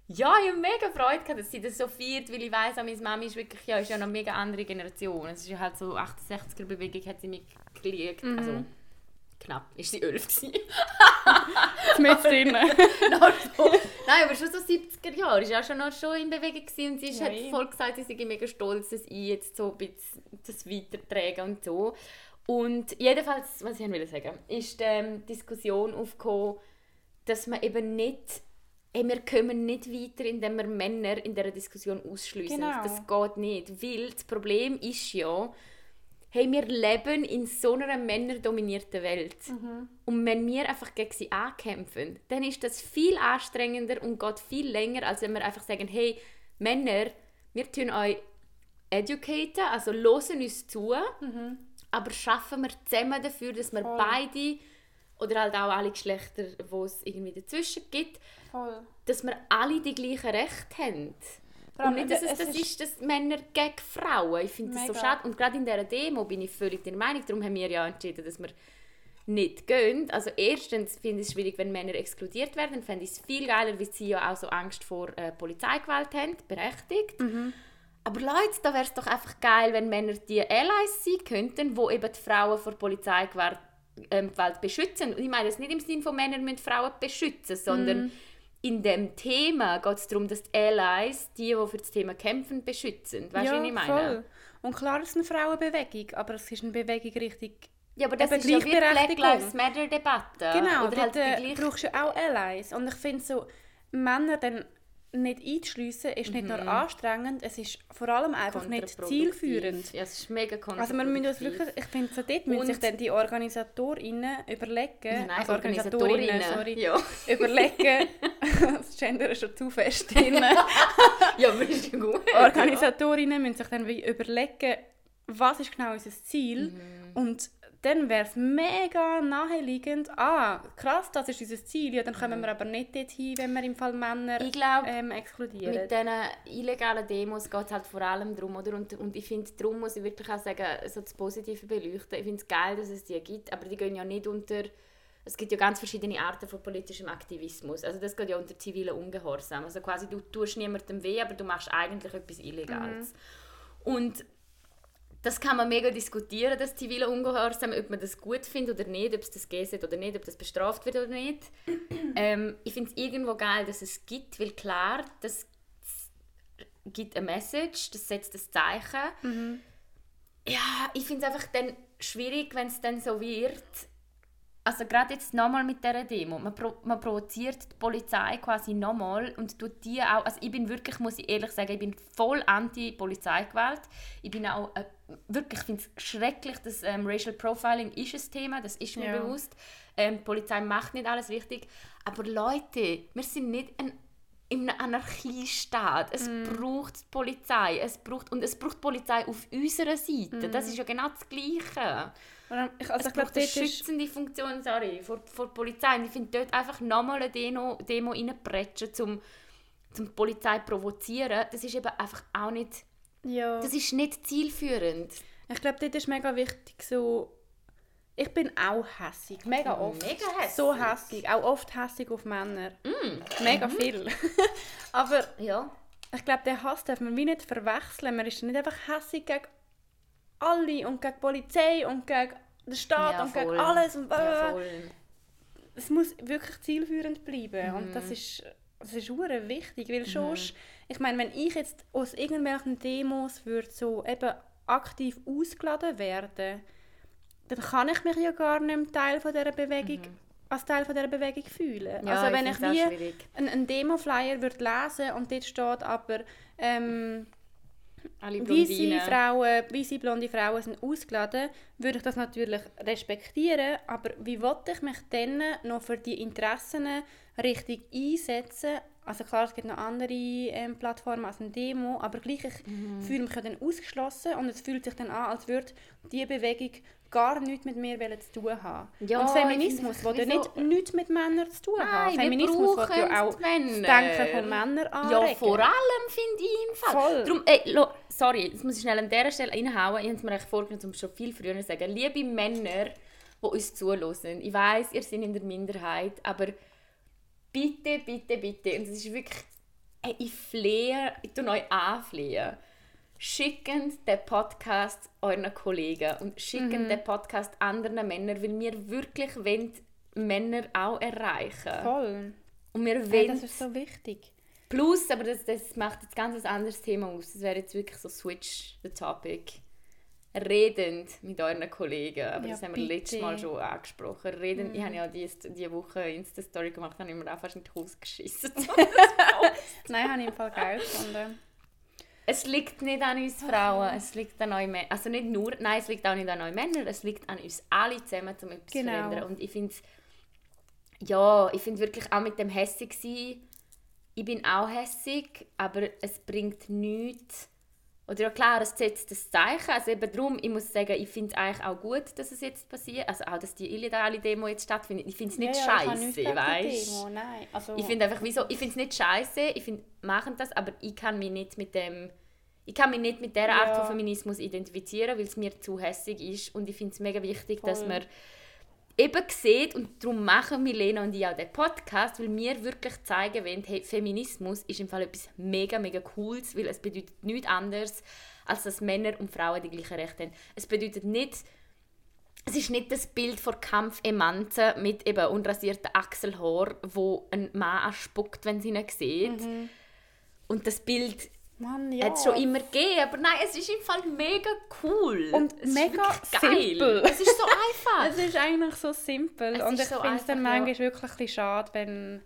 Ja, ich habe mega Freude gehabt, dass sie das so feiert, weil ich weiss, meine Mami ist wirklich, ja, ist ja noch eine mega andere Generation. Es ist ja halt so 68er-Bewegung, hat sie mitgelegt.
Mhm.
Also, knapp, ist sie 11 gewesen.
Mit drin.
So. Nein, aber schon so 70er Jahre. Ist ja schon noch schon in Bewegung gewesen. und sie ist- hat voll gesagt, sie sei mega stolz, dass ich jetzt so ein bisschen das weiterträge und so. Und jedenfalls, was ich wollte sagen, ist die ähm, Diskussion aufgekommen, dass man eben nicht Ey, wir kommen nicht weiter, indem wir Männer in dieser Diskussion ausschliessen.
Genau.
Das geht nicht. Weil das Problem ist ja, hey, wir leben in so einer männerdominierten Welt. Und wenn wir einfach gegen sie ankämpfen, dann ist das viel anstrengender und geht viel länger, als wenn wir einfach sagen, hey, Männer, wir tun euch educaten, also hören uns zu, aber schaffen wir zusammen dafür, dass wir
Voll.
beide oder halt auch alle Geschlechter, wo es irgendwie dazwischen gibt,
Voll.
dass wir alle die gleichen Rechte haben. Und nicht, dass es,
es
das
ist-
ist, dass Männer gegen Frauen. Ich finde das so schade. Und gerade in dieser Demo bin ich völlig der Meinung, darum haben wir ja entschieden, dass wir nicht gehen. Also erstens finde ich es schwierig, wenn Männer exkludiert werden. Dann fände ich es viel geiler, weil sie ja auch so Angst vor äh, Polizeigewalt haben, berechtigt.
Mhm.
Aber Leute, da wäre es doch einfach geil, wenn Männer die Allies sein könnten, wo eben die Frauen vor Polizeigewalt ähm, Gewalt beschützen. Und ich meine es nicht im Sinne von Männern müssen Frauen beschützen, sondern
Mhm.
in dem Thema geht es darum, dass die Allies, die, die für das Thema kämpfen, beschützen. Weißt du,
ja,
was ich meine?
voll. Und klar, es ist eine Frauenbewegung, aber es ist eine Bewegung richtig...
Ja, aber das
Eben
ist ja wie die Black. Lives Matter-Debatte.
Genau,
Oder halt
äh, brauchst du auch Allies. Und ich finde so, Männer dann nicht einzuschliessen, ist nicht nur anstrengend, es ist vor allem einfach nicht
kontraproduktiv.
zielführend.
Ja, es ist mega
Also wir müssen
kontraproduktiv.
wirklich, ich finde so dort müssen sich dann die OrganisatorInnen überlegen,
Nein,
also
Organisatorinnen.
Organisatorinnen, sorry,
Ja.
überlegen, das Gender ist schon zu fest drin,
ja, aber ist ja gut.
Organisatorinnen müssen sich dann überlegen, was ist genau unser Ziel
Mhm.
und dann wäre es mega naheliegend, ah, krass, das ist unser Ziel, ja, dann kommen wir aber nicht dorthin, wenn wir im Fall Männer
Ich glaube,
ähm, exkludieren.
mit diesen illegalen Demos geht es halt vor allem darum, oder? Und, und ich finde, darum muss ich wirklich auch sagen, so das Positive beleuchten. Ich finde es geil, dass es die gibt, aber die gehen ja nicht unter... Es gibt ja ganz verschiedene Arten von politischem Aktivismus. Also das geht ja unter zivilen Ungehorsam. Also quasi, du tust niemandem weh, aber du machst eigentlich etwas Illegales. Und das kann man mega diskutieren, das zivile Ungehorsam, ob man das gut findet oder nicht, ob es das geben oder nicht, ob das bestraft wird oder nicht. ähm, ich finde es irgendwo geil, dass es gibt, weil klar, das gibt eine Message, das setzt ein Zeichen. Ja, ich finde es einfach dann schwierig, wenn es dann so wird. Also gerade jetzt nochmal mit dieser Demo, man, pro man provoziert die Polizei quasi nochmal und tut die auch, also ich bin wirklich, muss ich ehrlich sagen, ich bin voll anti-Polizeigewalt. Ich bin auch, äh, wirklich, ich finde es schrecklich, dass ähm, Racial Profiling ist ein Thema, das ist mir
Ja.
bewusst. Ähm, die Polizei macht nicht alles richtig, aber Leute, wir sind nicht ein in einem Anarchiestaat. Es
Mm.
braucht die Polizei. Es braucht, und es braucht die Polizei auf unserer Seite.
Mm.
Das ist ja genau das Gleiche.
Ich, also
es
ich glaube,
eine
ist...
schützende Funktion sorry, vor, vor der Polizei. Und ich finde dort einfach nochmal eine Demo, Demo reinpretschen, um, um die Polizei zu provozieren. Das ist eben einfach auch nicht...
Ja.
Das ist nicht zielführend.
Ich glaube, dort ist mega wichtig so... Ich bin auch hässig, mega oft.
Mega hässig.
So hässig, auch oft hässig auf Männer. Mega viel. Aber
Ja.
ich glaube, den Hass darf man wie nicht verwechseln. Man ist nicht einfach hässig gegen alle und gegen die Polizei und gegen den Staat
ja,
und gegen
voll.
alles. Und
Ja,
es muss wirklich zielführend bleiben.
Mhm.
Und das ist, das ist hure wichtig, weil sonst, ich meine, wenn ich jetzt aus irgendwelchen Demos würde so eben aktiv ausgeladen werden, dann kann ich mich ja gar nicht mehr Teil von dieser Bewegung, als Teil von dieser Bewegung fühlen.
Mhm. Ja,
also wenn
ich
ich, wie einen, einen Demo-Flyer würde lesen und dort steht aber ähm,
Alle
Weisse. Frauen, weisse blonde Frauen sind ausgeladen, würde ich das natürlich respektieren, aber wie wollte ich mich dann noch für die Interessen richtig einsetzen? Also klar, es gibt noch andere ähm, Plattformen als eine Demo, aber gleich, ich
Mhm.
fühle mich ja dann ausgeschlossen und es fühlt sich dann an, als würde diese Bewegung gar nichts mit mir zu tun haben.
Ja,
und Feminismus will ja nicht nichts mit Männern zu tun haben.
Nein,
Feminismus will ja auch
Männer.
das Denken von Männern anregen.
Ja, vor allem finde ich im Fall.
Voll.
Darum, ey, lo, sorry, das muss ich schnell an dieser Stelle reinhauen. Ich habe es mir eigentlich vorgenommen, um schon viel früher zu sagen. Liebe Männer, die uns zuhören, ich weiß, ihr seid in der Minderheit, aber bitte, bitte, bitte, und es ist wirklich, ey, ich flehe, ich tue euch anflehen, schicken den Podcast euren Kollegen und schicken den Podcast anderen Männern, weil wir wirklich wollen Männer auch erreichen.
Voll.
Und wir wollen
das ist so wichtig.
Plus, aber das, das macht jetzt ganz ein anderes Thema aus. Das wäre jetzt wirklich so Switch the Topic. Redend mit euren Kollegen. Aber
Ja,
das haben wir
bitte.
letztes Mal schon angesprochen. Redend, Ich habe ja diese die Woche Insta-Story gemacht, habe ich mir auch fast in die Hose geschissen.
Nein, habe ich im Fall geil gefunden.
Es liegt nicht an uns Frauen, es liegt an euch Männern. Also nicht nur, nein, es liegt auch nicht an euch Männern, es liegt an uns alle zusammen, um etwas
Genau.
zu verändern. Und ich finde ja, ich finde wirklich auch mit dem hässig sein, ich bin auch hässig, aber es bringt nichts. Oder ja klar, es setzt das Zeichen. Also eben darum, ich muss sagen, ich finde es eigentlich auch gut, dass es jetzt passiert. Also auch, dass die illegale Demo jetzt stattfindet. Ich finde es nicht
Ja, ja,
scheiße, weißt
nein. Also,
ich finde einfach, wieso, ich finde es nicht scheiße, ich finde, machen das, aber ich kann mich nicht mit dem, ich kann mich nicht mit der Art
Ja.
von Feminismus identifizieren, weil es mir zu hässig ist und ich finde es mega wichtig, dass
Voll.
man eben sieht und darum machen Milena und ich auch den Podcast, weil wir wirklich zeigen wollen, hey, Feminismus ist im Fall etwas mega, mega Cooles, weil es bedeutet nichts anderes, als dass Männer und Frauen die gleichen Rechte haben. Es bedeutet nicht, es ist nicht das Bild von Kampfemanze mit eben unrasierten Achselhaar, wo ein Mann anspuckt, wenn sie ihn sieht. Und das Bild
Mann, ja.
hat es schon immer gegeben, aber nein, es ist im Fall mega cool.
Und
es
mega
geil.
simpel.
Es ist so einfach.
Es ist eigentlich so simpel. Und ich
so
finde es dann
einfach, ja.
manchmal wirklich ein schade, wenn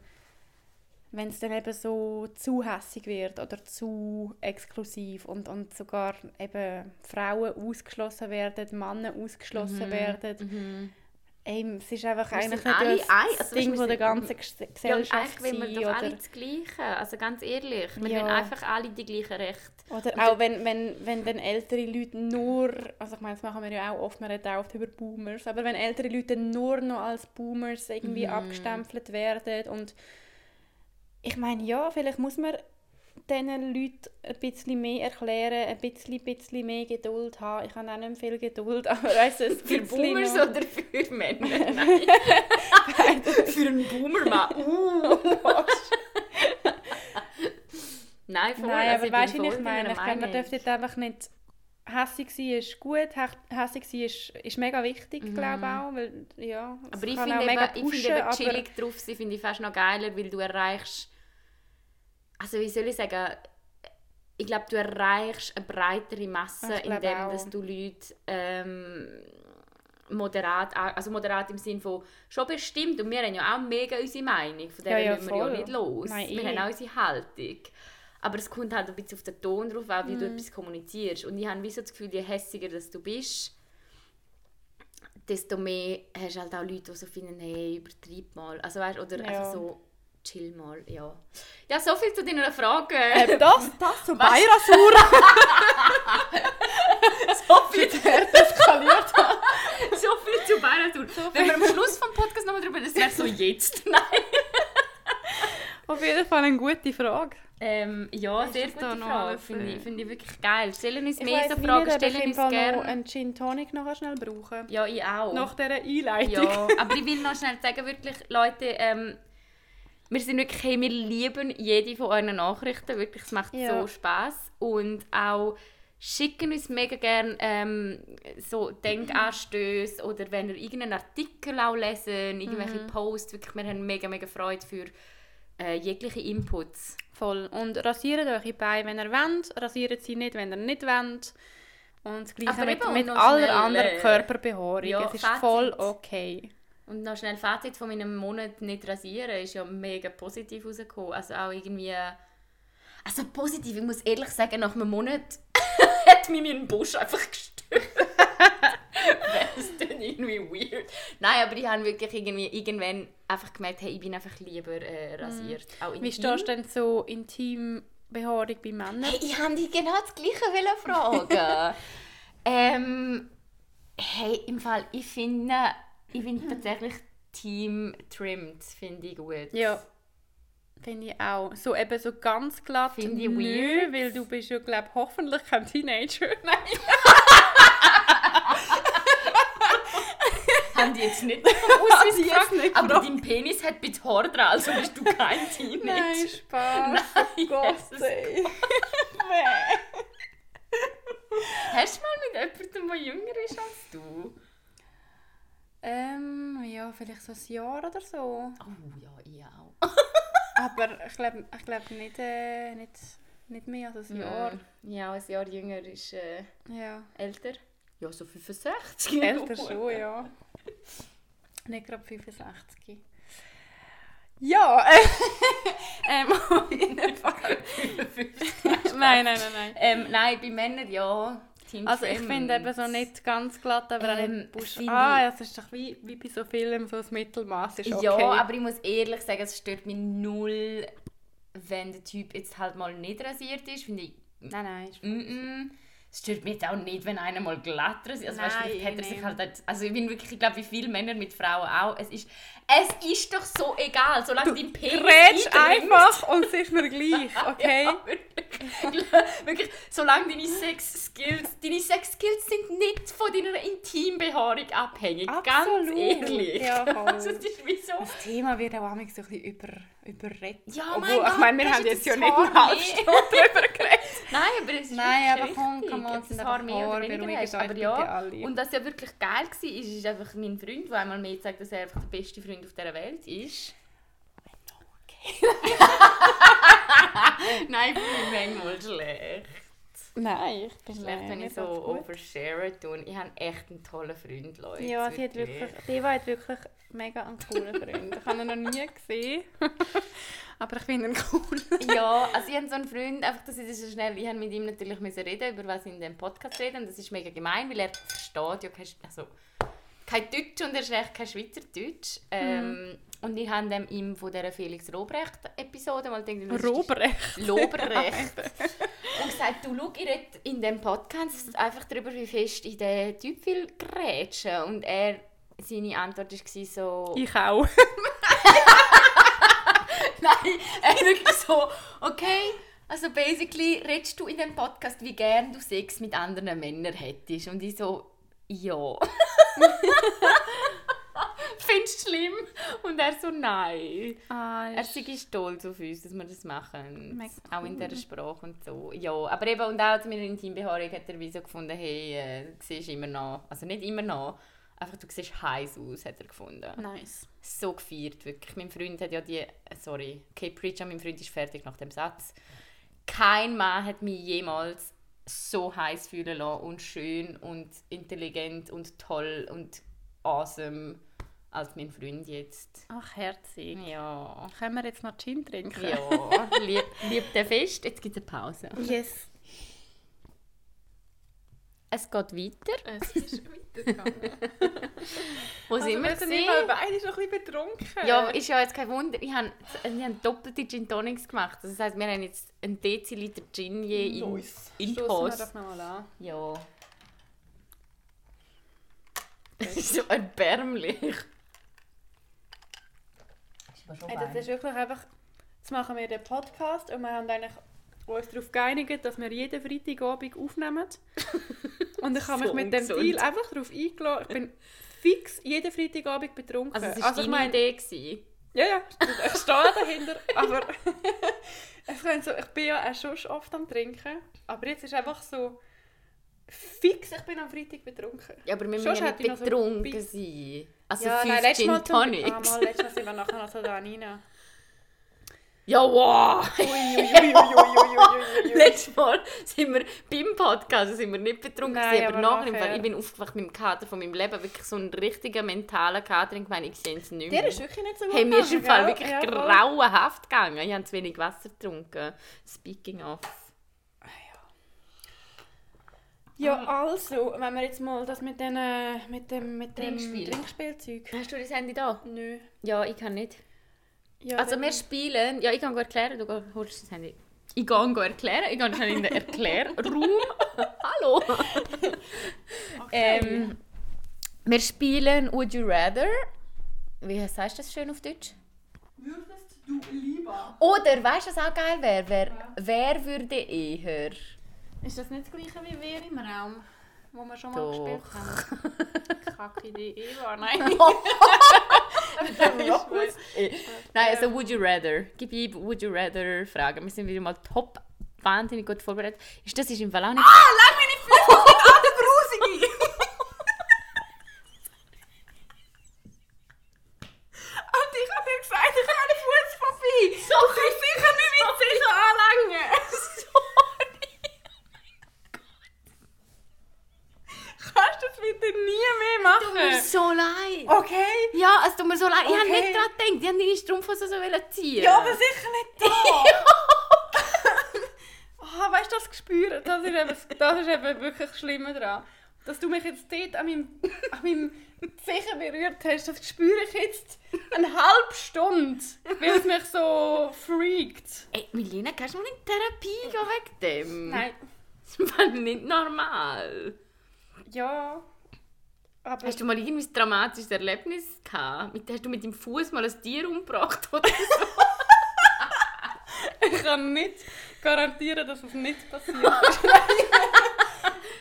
wenn es dann eben so zu hässig wird oder zu exklusiv und, und sogar eben Frauen ausgeschlossen werden, Männer ausgeschlossen
Mhm.
werden. Ey, es ist einfach
Wir
eigentlich nicht
alle
das
ein- also
Ding von der ganzen Ges-
Ja,
Gesellschaft
eigentlich wollen wir doch alle das Gleiche. Also ganz ehrlich, wir
Ja.
wollen einfach alle die gleichen Rechte.
oder auch wenn, wenn, wenn dann ältere Leute nur, also ich meine, das machen wir ja auch oft, man redet auch oft über Boomers, aber wenn ältere Leute nur noch als Boomers irgendwie
Mhm.
abgestempelt werden und ich meine, ja, vielleicht muss man diesen Leuten ein bisschen mehr erklären, ein bisschen, bisschen mehr Geduld haben. Ich habe auch nicht viel Geduld, aber du, ein
Für Boomers
noch.
oder für Männer? Nein. für einen Boomer mal. Uh. Nein, voll.
Nein,
also
aber
ich
weißt du, ich meine? Ich glaube, man dürfte jetzt einfach nicht... Hässig sein ist gut, hä- hässig sein ist, ist mega wichtig, glaube ich auch, weil, ja,
Mhm. Aber ich finde,
mega
ich
pushen,
finde eben
aber...
chillig drauf sein, finde ich fast noch geiler, weil du erreichst, also wie soll ich sagen, ich glaube, du erreichst eine breitere Masse, indem
auch.
dass du Leute ähm, moderat, an- also moderat im Sinne von schon bestimmt, und wir haben ja auch mega unsere Meinung, von der
Ja, ja,
müssen wir ja nicht los.
Nein,
wir haben auch unsere Haltung. Aber es kommt halt ein bisschen auf den Ton drauf, auch wie du
Mhm.
etwas kommunizierst. Und ich habe wie so das Gefühl, je hässiger dass du bist, desto mehr hast du halt auch Leute, die so finden, hey, übertreib mal. Also weißt, oder
Ja.
einfach so, chill mal, ja. Ja, so viel zu deiner Frage.
Äh, das, das zu Beirasur
so, viel,
eskaliert.
so viel zu Bayern Wenn wir am Schluss vom Podcast nochmal drüber das wäre so jetzt. Nein.
Auf jeden Fall eine gute Frage.
Ähm, ja,
Hast
sehr gute Frage. Finde ich, finde ich wirklich geil. Stellen uns
Ich
mehr so Fragen,
nicht, ich
stellen uns gerne.
einen Gin Tonic nachher schnell brauchen.
Ja, ich auch.
Nach dieser Einleitung.
Ja, aber ich will noch schnell sagen, wirklich, Leute, ähm, wir sind wirklich, hey, wir lieben jede von euren Nachrichten, wirklich, es macht
Ja.
so Spaß und auch schicken uns mega gerne ähm, so Denkanstöße oder wenn ihr irgendeinen Artikel auch lesen, irgendwelche
Mhm.
Posts, wirklich, wir haben mega, mega Freude für äh, jegliche Inputs.
Voll. Und rasiert eure Beine, wenn ihr wollt. Rasiert sie nicht, wenn ihr nicht wollt. Und das Gleiche
Aber
mit, mit aller anderen
äh,
Körperbehaarung.
ja,
es ist
Fazit.
voll okay.
Und noch schnell Fazit von meinem Monat nicht rasieren ist ja mega positiv rausgekommen. Also auch irgendwie... Also positiv, ich muss ehrlich sagen, nach einem Monat hat mich mein Busch einfach gestört. Wäre es dann irgendwie weird. Nein, aber ich habe wirklich irgendwie irgendwann einfach gemerkt, hey, ich bin einfach lieber äh, rasiert. Auch
Wie
intim.
stehst du denn so Intimbehaarung bei Männern?
Hey, ich wollte dich genau das Gleiche wollen fragen. ähm, hey, im Fall, ich finde, ich finde tatsächlich Team trimmed, finde ich gut.
Ja. Finde ich auch. So eben so ganz glatt.
Finde ich
nö,
weird.
Weil du bist ja, glaube hoffentlich kein Teenager. Nein.
Haben die jetzt nicht
jetzt
ausgefragt,
nicht
aber
gefragt.
dein Penis hat mit Haar dran, also bist du kein Teenager.
Nein, Spaß.
Nein,
oh Gott, ey.
Hast du mal mit jemandem, der jünger ist als du?
Ähm, ja, vielleicht so ein Jahr oder so.
Oh ja, ich auch.
Aber ich glaube ich glaub nicht, äh, nicht, nicht mehr als ein Jahr.
Ja, ein Jahr jünger ist äh,
Ja.
älter. Ja, so 65.
Älter schon, ja. Nicht gerade 65. Ja, äh, ähm, auf jeden Fall. nein, nein, nein, nein.
Ähm, nein, bei Männern ja. Team
Also ich finde eben so nicht ganz glatt, aber auch
Ähm,
nicht Busch. Ah, es ist doch wie, wie bei so Filmen, so das Mittelmaß ist okay.
Ja, aber ich muss ehrlich sagen, es stört mich null, wenn der Typ jetzt halt mal nicht rasiert ist. Finde ich,
Nein, nein. ist-
mm -mm. Es stört mich jetzt auch nicht, wenn einer mal glatt rasiert Also, weißt,
Nein,
vielleicht hat er sich halt, nicht- also ich bin wirklich, ich glaube, wie viele Männer mit Frauen auch, es ist, es ist doch so egal, solange dein Penis eindringt.
einfach und es ist mir gleich, okay?
Ja, wirklich. wirklich, solange deine Sex-Skills, deine Sex-Skills sind nicht von deiner Intimbehaarung abhängig, ganz ehrlich.
Ja, voll.
Also, es ist wie so...
Das Thema wird auch manchmal so ein bisschen über, überredet.
Ja,
Obwohl,
mein
ich meine, wir haben jetzt ja nicht eine halbe? Stunde darüber geredet.
Nein, aber es ist
Nein, aber komm,
du
sind
das Haar
einfach
mehr
beruhigt
hast. Aber ja,
alle.
und was ja wirklich geil war, ist, ist einfach mein Freund, der einmal mehr sagt, dass er einfach der beste Freund auf dieser Welt ist. Nein, ich bin manchmal schlecht.
Nein, ich bin
Schlecht, wenn ich so overshare tue. Ich habe echt einen tollen Freund, Leute.
Ja, sie hat wirklich, die hat wirklich mega einen coolen Freund. Ich habe ihn noch nie gesehen. Aber ich finde ihn cool.
ja, also ich habe so einen Freund, einfach, das so schnell, ich habe mit ihm natürlich müssen reden, über was ich in dem Podcast rede und das ist mega gemein, weil er versteht ja kein, also, kein Deutsch und erst recht kein Schweizerdeutsch. Ähm, Und ich habe ihm von dieser Felix Robrecht-Episode mal gedacht, ist-
Robrecht.
Lobrecht. gesagt, du schau, rede in diesem Podcast einfach darüber, wie fest ich den Typ will grätschen. Und er, seine Antwort war so...
Ich auch.
Nein, er wirklich so, okay, also basically redest du in dem Podcast, wie gern du Sex mit anderen Männern hättest. Und ich so, ja. Findest du schlimm? Und er so, nein.
Ah,
Er sei stolz auf uns, dass wir das machen.
Mega
Auch in dieser Sprache und so. Ja, aber eben, und auch zu meiner Intimbehaarung hat er wie so gefunden, hey, äh, du siehst immer noch, also nicht immer noch, einfach du siehst heiß aus, hat er gefunden.
nice.
So gefeiert, wirklich. Mein Freund hat ja die, sorry, Kate Pritchard, mein Freund ist fertig nach dem Satz. Kein Mann hat mich jemals so heiß fühlen lassen und schön und intelligent und toll und awesome als mein Freund jetzt.
Ach, herzig.
Ja.
Können wir jetzt noch Gin trinken?
Ja, lieb, lieb den fest. Jetzt gibt es eine Pause.
Yes.
Es geht weiter.
Es ist weitergegangen.
Wo sind wir?
wir sind immer beide schon ein bisschen betrunken.
Ja, ist ja jetzt kein Wunder. Ich habe, ich habe doppelte Gin Tonics gemacht. Das heisst, wir haben jetzt einen Deziliter Gin je in,
nice.
in die
Stossen wir
Hose.
doch noch mal an.
Ja. Das ist so erbärmlich.
Hey, das ist wirklich einfach... Jetzt machen wir den Podcast und wir haben eigentlich uns darauf geeinigt, dass wir jeden Freitagabend aufnehmen. Und ich habe mich
So
mit dem. Deal einfach darauf eingeladen. Ich bin fix jeden Freitagabend betrunken.
Also, es war
ich
deine
meine-
Idee. Gewesen.
Ja, ja, ich stehe dahinter. aber so, ich bin ja auch schon oft am Trinken. Aber jetzt ist einfach so fix, ich bin am Freitag betrunken.
Ja, aber wir
Sonst
müssen ja nicht
so
betrunken
Biss.
sein. Also
ja,
fünf
letztes
Gin
Mal zum- Ah,
Tonics.
mal, letztes Mal sind wir nachher noch so da rein.
Ja, wow! Letztes Mal sind wir beim Podcast sind wir nicht betrunken,
Nein,
gewesen, aber,
aber
nachher,
nachher.
Ich bin aufgewacht mit dem Kater von meinem Leben, wirklich so ein richtiger mentaler Kater. Ich meine, ich sehe es nicht mehr.
Der ist wirklich nicht so gut
Hey, mir ist im Fall wirklich
Ja,
grauenhaft gegangen. Ich habe zu wenig Wasser getrunken. Speaking of.
Ja, also, wenn wir jetzt mal das mit, den, äh, mit dem, mit dem
Trinkspiel.
Trinkspielzeug...
Hast du das Handy da?
Nö.
Ja, ich kann nicht.
Ja,
Also wir spielen, ja ich kann erklären, du holst das Handy. Ich gehe erklären, ich gehe schnell in den Erklärraum. Hallo!
Okay.
Ähm, wir spielen Would You Rather. Wie sagst du das schön auf Deutsch?
Würdest du lieber...
Oder, weißt du, was auch geil wäre? Wer, wer würde eher?
Ist das nicht das gleiche wie wir im Raum, wo wir schon mal
Doch.
gespielt haben? Kacke Idee, Eva, nein.
Nein, also Would You Rather. Gib ein Would You Rather Fragen. Wir sind wieder mal top wahnsinnig gut vorbereitet. Ist das ist im Fall auch nicht...
Ah, lang meine Füße sind alle grusig! Und ich habe dir gesagt, ich habe eine Fußphobie. So, du sicher nicht mit sicher anlangen. Kannst du das bitte nie mehr
Tut mir
machen?
so leid.
Okay.
Ja, es tut mir so leid. Ich habe
Okay.
nicht daran gedacht. Ich habe deine Strumpfhose so wollen ziehen.
Ja, aber sicher nicht da. Ah, weißt du, das Gespür, das ist, eben, das ist eben wirklich das Schlimme daran. Dass du mich jetzt dort an meinem, an meinem Zeichen berührt hast, das spüre ich jetzt eine halbe Stunde, weil es mich so freakt.
Ey, Milena, kannst du mal in Therapie gehen wegen dem?
Nein.
Das ist nicht normal.
Ja. Aber
Hast du mal irgendwie ein dramatisches Erlebnis gehabt? Hast du mit dem Fuß mal ein Tier umgebracht oder so?
ich kann nicht garantieren, dass es nicht passiert ist.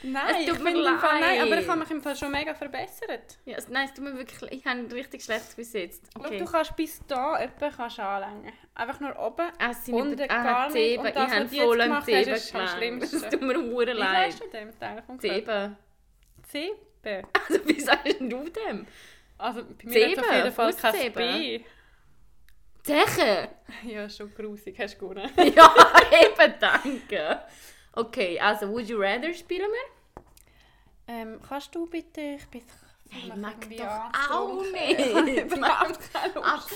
Nein,
Es tut
ich
mir
im Fall, nein,
leid.
aber ich habe mich im Fall schon mega verbessert.
ja, es- nein, es tut mir wirklich leid. Ich habe ein richtig schlechtes bis jetzt.
Schau,
Okay.
du kannst bis da etwa kannst anlängen. Einfach nur oben.
Ah, es sind
Unten
über,
gar
ah,
nicht.
Zeben.
Und
Ich
das, was
habe voll
hast,
Zeben gelangt. Es tut mir hure
Wie
leid.
sagst du dem Teil?
Zeben.
Zeben.
Also, wie sagst du dem?
Also bei mir es auf jeden Fall kein. B.
Zeche?
Ja, schon grusig, hast du gewonnen.
ja, eben, danke. Okay, also Would You Rather spielen wir?
Ähm, kannst du bitte... Ich bin mich
mag doch auch
Ich habe
nicht.
überhaupt keine Lust.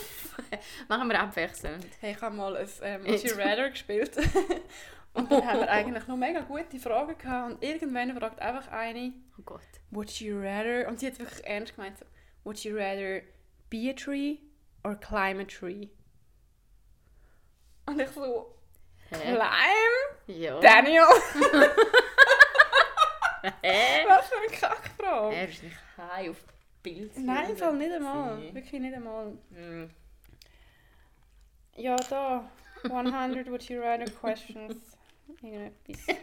Ach, machen wir abwechselnd.
Hey, ich habe mal ein ähm, Would You Rather gespielt. Und dann haben wir eigentlich noch mega gute Fragen gehabt. Und irgendwann fragt einfach eine,
Oh Gott.
would you rather, und sie hat wirklich ernst gemeint, so, would you rather be a tree or climb a tree? Und ich so,
Hä?
climb?
Ja.
Daniel!
Hä?
Was für eine Kackfrage!
Er ist nicht high auf Bild.
Nein, im Fall nicht einmal. Wirklich nicht einmal.
Hm.
Ja, da. 100 would you rather questions. Irgendetwas.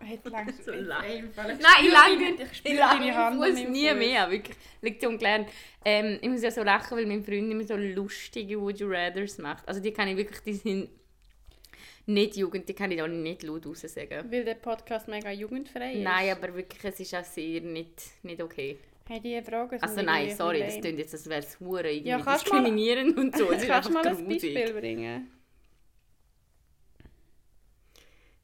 Hätte langsam
So lang.
Nein,
ich lang
Ich
Ich
spüre deine Hand an
Fuß
meinem
nie mehr, wirklich. Liegt so gelernt. Ähm, ich muss ja so lachen, weil mein Freund immer so lustige Would You Rathers macht. Also die kann ich wirklich, die sind nicht Jugend, die kann ich auch nicht laut raus sagen.
Weil der Podcast mega jugendfrei ist.
Nein, aber wirklich, es ist auch sehr nicht, nicht okay.
Hey, die Fragen sind
Also nein, sorry,
ein
das klingt jetzt, als wäre es hure irgendwie
Ja, du mal-
diskriminierend und so.
Kannst du mal ein
grusig.
Beispiel bringen?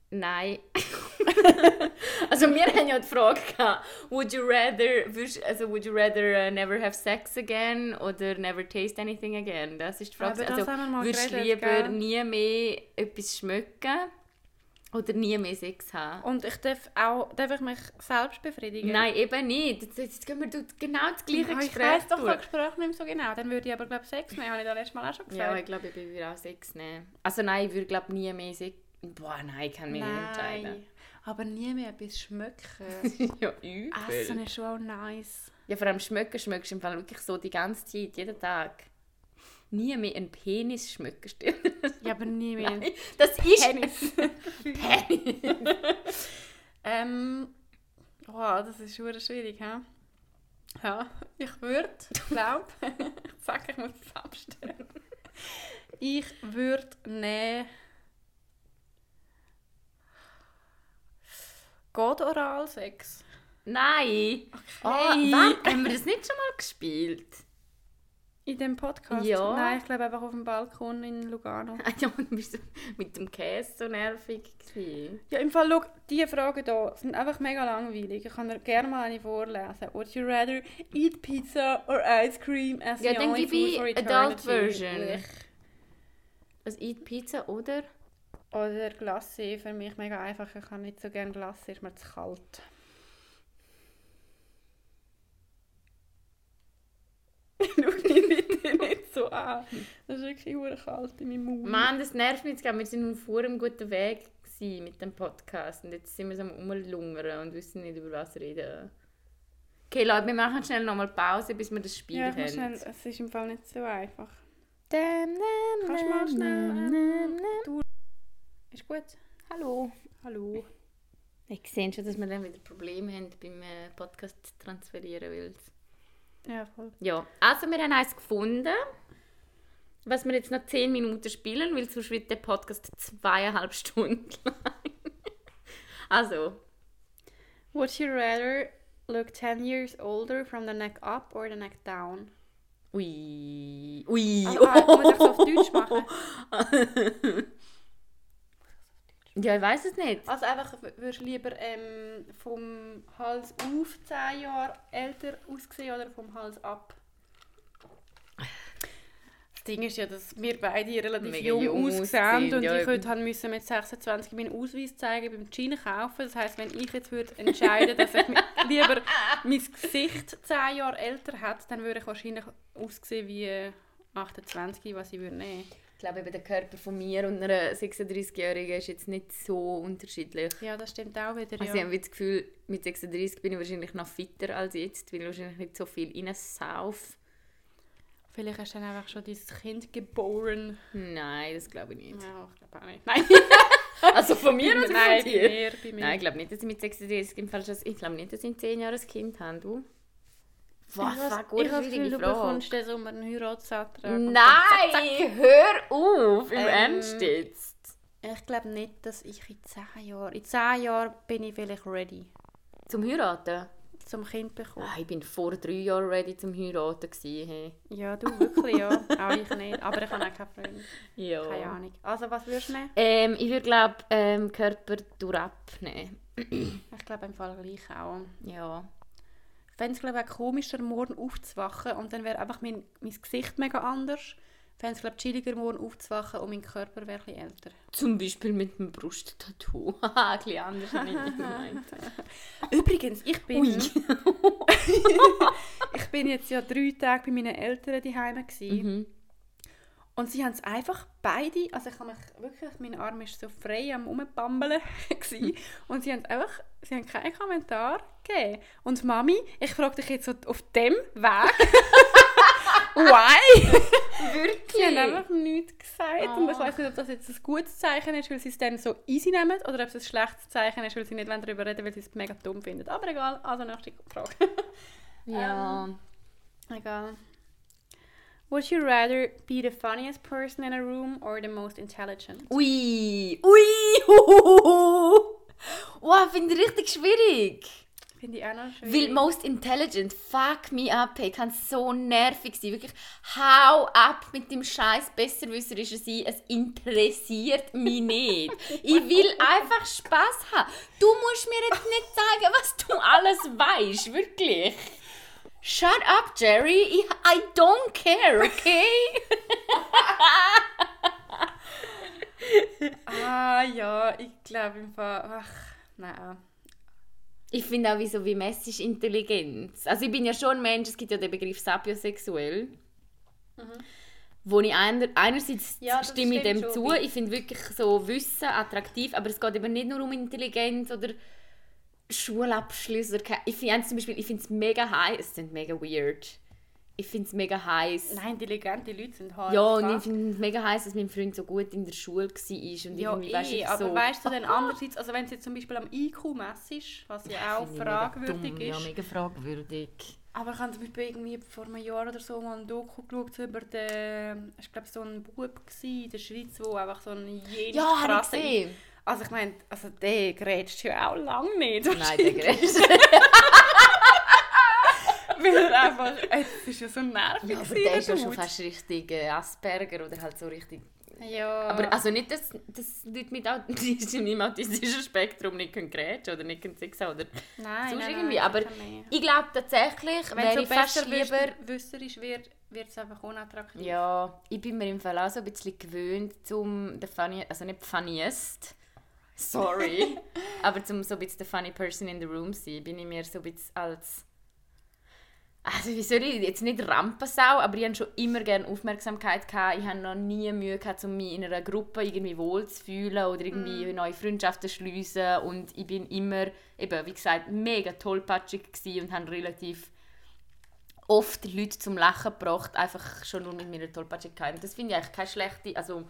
Nein. also wir haben ja die Frage gehabt, would you rather, also would you rather uh, never have sex again oder never taste anything again? Das ist die Frage.
Aber das
also würdest du lieber
gell?
nie mehr etwas schmecken oder nie mehr Sex haben?
Und ich darf auch, darf ich mich selbst befriedigen?
Nein, eben nicht. Jetzt, jetzt gehen wir genau das gleiche
ich
Gespräch
weiss doch das Gespräch nicht mehr so genau. Dann würde ich aber glaube Sex nehmen, habe ich das letzte Mal auch schon
Ja, ich
gesagt.
glaube, ich würde auch Sex nehmen. Also nein, ich würde glaube nie mehr Sex... Boah, nein, ich kann mich nicht entscheiden.
aber nie mehr etwas schmecken.
ja, übel.
Essen ist schon auch nice.
Ja, vor allem schmecken schmeckst du im Fall wirklich so die ganze Zeit, jeden Tag. Nie mehr einen Penis schmecken, stimmt
Ja, aber nie mehr.
Nein, das ist...
Penis.
Penis.
ähm, oh, das ist schon schwierig, hä? Ja, ich würde, ich glaube, ich sage, ich muss es abstellen. Ich würde nehmen. Geht Oralsex?
Nein. Oh,
Okay.
was? Haben wir das nicht schon mal gespielt?
In dem Podcast?
Ja.
Nein, ich glaube einfach auf dem Balkon in Lugano.
Ah ja, du bist mit dem Käse so nervig. Gewesen.
Ja, im Fall, schau, diese Fragen hier sind einfach mega langweilig. Ich kann dir gerne mal eine vorlesen. Would you rather eat pizza or ice cream as
Ja,
the
dann
only food for
Adult
eternity?
Version.
Blech.
Was eat Pizza oder?
Oder Glace, für mich mega einfach. Ich kann nicht so gerne Glace, ist mir zu kalt. Schau mich bitte nicht so an. Das ist wirklich hure kalt in meinem Mund.
Mann, das nervt mich jetzt gerade. Wir sind auf vor einem guten Weg mit dem Podcast und jetzt sind wir so am Rumlungern und wissen nicht, über was reden. Okay, Leute, wir machen schnell nochmal Pause, bis wir das Spiel
ja,
haben.
schnell, es ist im Fall nicht so einfach.
Dam, dam,
Kannst du mal schnell. Ist gut?
Hallo.
Hallo.
Ich sehe schon, dass wir dann wieder Probleme haben beim äh, Podcast transferieren. Weil's
Ja, voll.
Ja, also wir haben eins gefunden, was wir jetzt noch 10 Minuten spielen, weil sonst wird der Podcast zweieinhalb Stunden lang. also,
Would you rather look 10 years older from the neck up or the neck down?
ui, ui.
Ah, ah, muss ich es auf Deutsch machen?
ja, ich weiß es nicht.
Also einfach, würdest du lieber ähm, vom Hals auf 10 Jahre älter aussehen oder vom Hals ab? Das Ding ist ja, dass wir beide relativ
Mega
jung,
jung
aussehen und
ja,
ich heute haben müssen mit 26 meinen Ausweis zeigen beim Gin kaufen. Das heisst, wenn ich jetzt würde entscheiden, dass ich lieber mein Gesicht 10 Jahre älter hätte, dann würde ich wahrscheinlich aussehen wie äh, 28, was ich würde nehmen.
Ich glaube, eben der Körper von mir und einer 36-Jährigen ist jetzt nicht so unterschiedlich.
Ja, das stimmt auch wieder.
Also
ja.
ich habe das Gefühl, mit 36 bin ich wahrscheinlich noch fitter als jetzt, weil ich wahrscheinlich nicht so viel reinsauf.
Vielleicht hast du dann einfach schon dieses Kind geboren.
Nein, das glaube ich nicht.
Ja, ich glaube auch nicht. Nein,
Also von mir oder
Nein,
von
bei mir, bei mir.
Nein, ich glaube nicht, dass ich mit 36 im Fall schon... Ich glaube nicht, dass ich in 10 Jahren ein Kind habe, du? Was,
ich habe
gut,
das Gefühl,
schwierige
du
Frage.
bekommst den Sommer einen Heiratsantrag.
Nein, hör auf, im
Ähm,
Ernst jetzt.
dann- Ich glaube nicht, dass ich in 10 Jahren... In 10 Jahren bin ich vielleicht ready
Zum Heiraten?
zum Kind bekommen.
Ah, ich bin vor drei Jahren ready zum Heiraten. Gewesen, hey.
Ja, du wirklich, ja. auch ich nicht. Aber ich habe auch keinen Freund.
Ja.
Keine Ahnung. Also, was würdest du nehmen?
Ähm, ich würde, glaube ähm, Körper durch abnehmen.
Ich glaube im Fall gleich auch.
Ja.
Ich fände es glaube ich auch komischer, morgen aufzuwachen und dann wäre einfach mein, mein Gesicht mega anders. fände es, glaube chilliger, morgen aufzuwachen und mein Körper wäre ein älter.
Zum Beispiel mit einem Brusttattoo. Haha, ein bisschen anders, als ich gemeint
Übrigens, ich bin,
Ui.
ich bin jetzt ja drei Tage bei meinen Eltern daheim gewesen.
Mhm.
Und sie haben es einfach beide, also ich habe mich wirklich, mein Arm ist so frei am gewesen. und sie haben einfach, sie haben keinen Kommentar gegeben. Und Mami, ich frage dich jetzt so auf dem Weg, why?
Wirklich?
Sie haben einfach nichts gesagt und ich
Ach.
weiß nicht, ob das jetzt ein gutes Zeichen ist, weil sie es dann so easy nehmen oder ob es ein schlechtes Zeichen ist, weil sie nicht wollen darüber reden weil sie es mega dumm finden. Aber egal, also nächste Frage.
Ja.
Egal. Would you rather be the funniest person in a room or the most intelligent?
Ui. Ui. Wow, finde ich richtig schwierig.
Finde ich auch noch
Weil
schwierig.
most intelligent, fuck me up, hey, kann so nervig sein. Wirklich, hau ab mit dem scheiß Besserwisserischen sein. Es interessiert mich nicht. ich will einfach Spaß haben. Du musst mir jetzt nicht sagen, was du alles weißt, wirklich. Shut up, Jerry. I don't care, okay?
Ah ja, ich glaube im Fall. Ach, nein.
Ich finde auch, wie, so, wie Messi ist Intelligenz. Also ich bin ja schon ein Mensch, es gibt ja den Begriff sapiosexuell. Wo ich einer, einerseits
Ja,
stimme dem zu, ich finde wirklich so Wissen attraktiv, aber es geht eben nicht nur um Intelligenz oder Schulabschlüsse. Oder ich finde zum Beispiel, ich finde es mega heiß, es sind mega weird. Ich finde es mega heiß.
Nein, intelligente Leute sind hart.
Ja, und ich finde es mega heiß, dass mein Freund so gut in der Schule war. Und
Ja,
irgendwie, weißt du,
eh, aber
so,
weißt du dann andererseits, also wenn es jetzt zum Beispiel am IQ messest, was ja auch
ich
fragwürdig
dumm,
ist,
Ja, mega fragwürdig.
aber ich habe zum Beispiel irgendwie vor einem Jahr oder so mal ein Doku geschaut über den, ich glaube so ein Bub in der Schweiz, der einfach so ein jenes
Ja, habe ich
krasse-
gesehen.
Also ich meine, also der grätscht ja auch lange nicht.
Nein, der Grenz.
Weil er einfach, es ist ja so nervig.
Ja, aber der ist ja schon fast richtig äh, Asperger oder halt so richtig.
Ja.
Aber also nicht, dass, dass Leute mit im autistischen Spektrum nicht können grätschen oder nicht können haben oder
nein,
sonst
nein,
irgendwie.
nein,
Aber ich glaube tatsächlich,
Wenn
wäre
es
ich
so
fast
besser
lieber...
wüsserisch wird, wird es einfach unattraktiv.
Ja, ich bin mir im Fall auch so ein bisschen gewöhnt zum the funny, also nicht funniest, sorry, aber zum so ein bisschen the funny person in the room sein, bin ich mir so ein bisschen als also wie soll ich jetzt nicht Rampensau, aber ich habe schon immer gerne Aufmerksamkeit gehabt. Ich habe noch nie Mühe gehabt, um mich in einer Gruppe irgendwie wohlzufühlen oder irgendwie neue Freundschaften zu schliessen und ich bin immer, eben, wie gesagt, mega tollpatschig gewesen und habe relativ oft Leute zum Lachen gebracht, einfach schon nur mit meiner Tollpatschigkeit. Und das finde ich eigentlich keine schlechte, also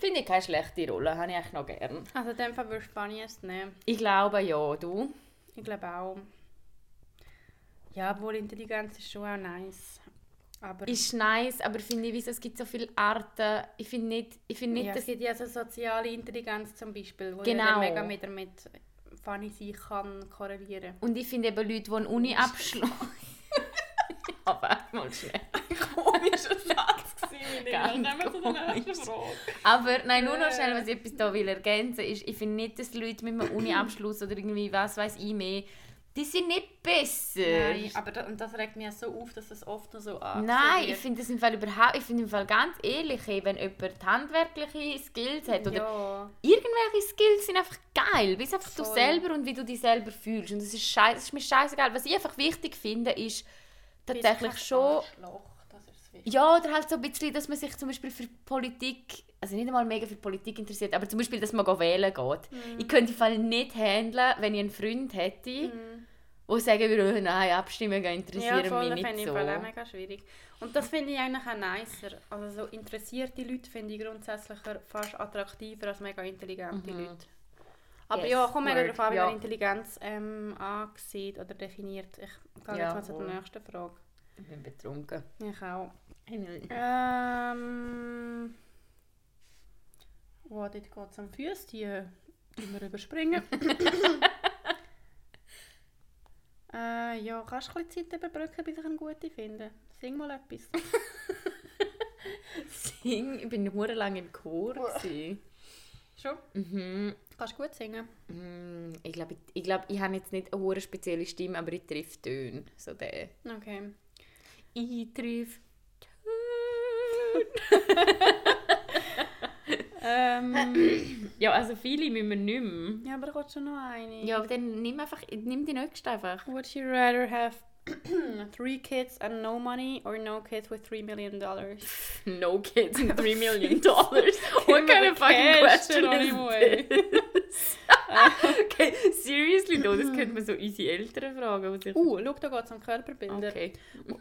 finde ich keine schlechte Rolle, habe ich eigentlich noch gern.
Also in dem Fall würdest du Funniest nehmen.
Ich glaube ja, du.
Ich glaube auch. Ja, obwohl Intelligenz ist schon auch nice. Aber
Ist nice, aber finde ich, wieso, es gibt so viele Arten. Ich finde nicht, ich finde nicht
ja, es
dass
gibt ja so soziale Intelligenz zum Beispiel, wo
Genau.
mega mit, mit funny sein kann korrelieren.
Und ich finde eben Leute, die einen Uni-Abschluss... ja, warte mal schnell.
Komischer Satz gewesen. Nehmen zu der nächsten. Frage.
Aber nein, nur noch schnell, was ich etwas da will ergänzen ist, ich finde nicht, dass Leute mit einem Uni-Abschluss oder irgendwie was weiß ich mehr, die sind nicht besser.
Nein, aber da, und das regt mich so auf, dass es oft noch so angesehen
Nein, ich finde das im Fall überhaupt, ich finde im Fall ganz ehrlich, wenn jemand handwerkliche Skills hat oder
ja.
irgendwelche Skills sind einfach geil, bist einfach du
Voll.
selber und wie du dich selber fühlst und das ist scheiße, das ist mir scheißegal. Was ich einfach wichtig finde, ist tatsächlich schon
das das
ja, oder halt so ein bisschen, dass man sich zum Beispiel für Politik, also nicht einmal mega für Politik interessiert, aber zum Beispiel, dass man wählen geht.
Mhm.
Ich könnte Fall nicht handeln, wenn ich einen Freund hätte, der sagen würde, oh, nein, Abstimmungen
Ja,
interessieren
voll,
mich
das finde
nicht
ich
so.
im Fall auch mega schwierig. Und das finde ich eigentlich auch nicer. Also so interessierte Leute finde ich grundsätzlich fast attraktiver als mega intelligente Leute. Aber.
Yes,
ja,
word.
darauf an, wie
Ja.
Intelligenz ähm, ansieht oder definiert. Ich gehe
Ja,
jetzt mal zu
voll.
der nächsten Frage.
Ich bin betrunken.
Ich auch. Ähm. Oh, dort geht es am Füß, die tun wir überspringen. äh, ja, kannst du ein bisschen Zeit überbrücken, bis ich eine gute finde? Sing mal etwas.
Sing, ich bin hure lang im Chor.
Schon?
Mhm.
Kannst du gut singen?
Mm, Ich glaube, ich, ich, glaub, ich habe jetzt nicht eine hure spezielle Stimme, aber ich treffe Töne. So der.
Okay.
Ich treffe
ähm,
Ja, also viele müssen wir nicht mehr.
ja, aber da kommt schon noch eine.
Ja, aber dann nimm einfach, nimm die nächste einfach.
Would you rather have three kids and no money or no kids with three million dollars?
No kids and 3 million dollars. What kind of fucking question is this? okay, seriously, no, das könnte man so unsere Eltern fragen. Ich...
Uh, schau, da geht es um Körperbilder.
okay.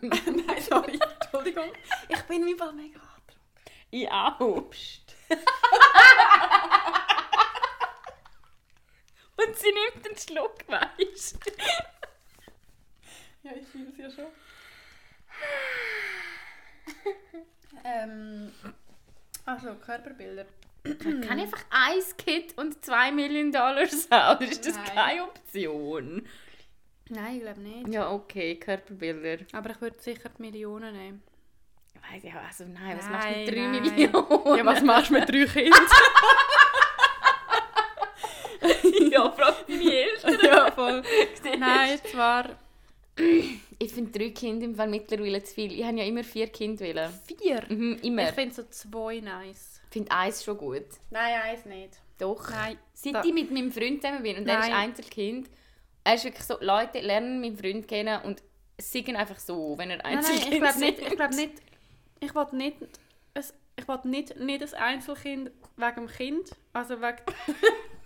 Nein, sorry, Entschuldigung. Ich bin wie bei mega angetrunken.
Ich auch. Und sie nimmt einen Schluck, weißt du?
Ja, ich fühle es ja schon. ähm, also, Körperbilder.
Kann ich einfach ein Kind und 2 Millionen Dollar haben? Ist das
Nein.
keine Option?
Nein, ich glaube nicht.
Ja, okay, Körperbilder.
Aber ich würde sicher die Millionen nehmen.
Weiss ich, also nein, was machst du mit 3
Nein, nein.
Millionen?
Ja, was machst du mit drei Kindern?
ja, frag deine Eltern.
ja, voll. Nein, zwar
Ich finde drei Kinder im Fall mittlerweile zu viel. Ich habe ja immer vier Kinder wollen.
vier.
Mhm, immer.
Ich finde so zwei nice.
Ich finde eins schon gut.
Nein, eins nicht.
Doch.
Nein.
Seit
da-
ich mit meinem Freund zusammen bin und er ist
Nein.
Einzelkind, er ist wirklich so, Leute lernen meinen Freund kennen und sagen einfach so, wenn er
Nein, nein,
Einzelkind
ich glaube nicht, ich glaube nicht, ich will nicht, ein, ich will nicht, nicht ein Einzelkind wegen dem Kind, also wegen...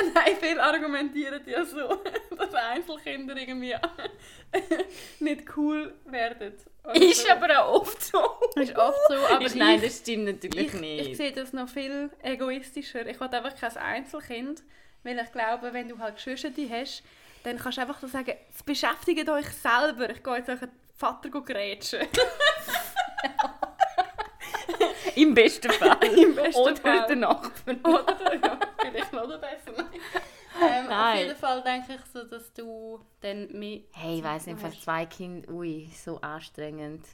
Nein, viele argumentieren ja so, dass Einzelkinder irgendwie nicht cool werden. Oder
Ist aber auch oft so.
Ist oft so, aber
ist, nein,
ich,
das stimmt natürlich
ich,
nicht.
ich sehe das noch viel egoistischer. Ich will einfach kein Einzelkind, weil ich glaube, wenn du halt Geschwister hast, dann kannst du einfach so sagen, "Jetzt beschäftigt euch selber. Ich gehe jetzt euren Vater grätschen.
Im besten Fall.
Im besten
Oder
Fall.
der Nachbar.
Oder? Ja, vielleicht noch besser. ähm, auf jeden Fall denke ich so, dass du dann mehr...
Hey, ich weiss nicht, für zwei Kinder, ui, so anstrengend.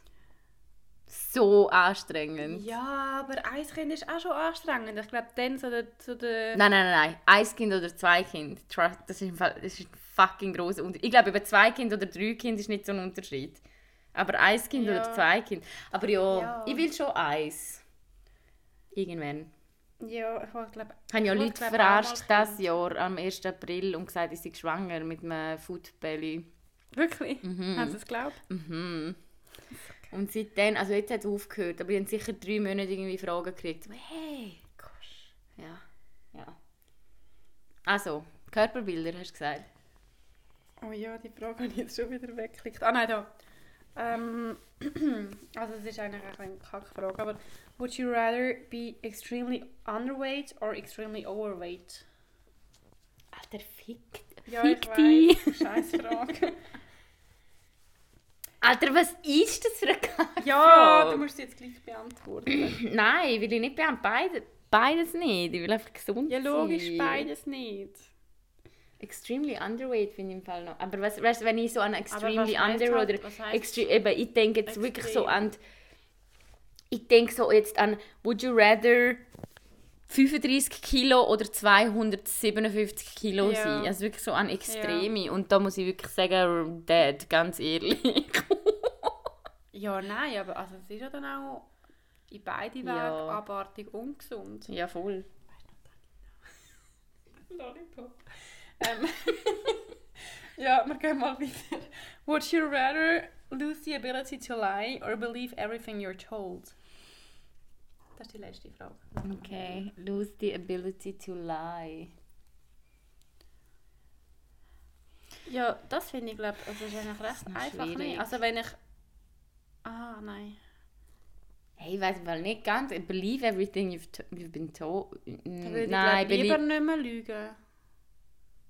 So anstrengend.
Ja, aber ein Kind ist auch schon anstrengend. Ich glaube, dann so der... So der
Nein, nein, nein, nein. Ein Kind oder zwei Kinder. Trust, Das ist, im Fall, das ist ein fucking grosser Unterschied. Ich glaube, über zwei Kinder oder drei Kinder ist nicht so ein Unterschied. Aber ein Kind
Ja.
oder zwei Kinder. Aber ja,
Ja.
ich will schon eins. Irgendwann.
ja, ich glaube...
Ich habe ja
Ich
Leute
glaub,
verarscht dieses Jahr am 1. April und gesagt, ich sei schwanger mit einem Foodbelly.
Wirklich? Hast du es geglaubt?
Mhm. Und seitdem, also jetzt hat es aufgehört, aber ich habe sicher drei Monate irgendwie Fragen gekriegt. Hey, gosh. Ja, ja. Also, Körperbilder hast du gesagt.
Oh ja, die Frage habe ich jetzt schon wieder weggeklickt. Ah nein, da. Ähm, also es ist eigentlich ein eine Kackfrage, aber would you rather be extremely underweight or extremely overweight?
Alter, fick,
Ja,
fick
ich
dich.
Scheiß Frage.
Alter, was ist das für eine Kacke?
ja, du musst sie jetzt gleich beantworten.
Nein, will ich nicht beantworten. Beide, beides nicht. Ich will einfach gesund
ja, logisch,
sein.
beides nicht.
Extremely underweight finde ich im Fall noch. Aber was, weißt, wenn ich so an extremely under
halt-
oder
was heisst
extre eben, ich denke jetzt wirklich so
extrem?
an ich denke so jetzt an Would you rather 35 Kilo oder 257 Kilo
Ja.
sein? Also wirklich so an Extreme. Und da muss ich wirklich sagen, Dad, ganz ehrlich.
Ja, nein, aber also es ist ja dann auch in beide Wege
Ja.
abartig ungesund.
ja, voll.
Lollipop. Ähm, ja, wir gehen mal weiter. Would you rather lose the ability to lie or believe everything you're told? Das ist die letzte Frage.
Okay. Lose the ability to lie.
Ja, das finde ich, glaube also das ist eigentlich recht einfach.
schwierig.
Nicht? Also wenn ich... Ah, nein.
Hey, ich weiß mal nicht ganz. Believe everything you've, you've been told.
Dann
Mm,
würde ich
Nein,
glaub, lieber
believe.
nicht mehr lügen.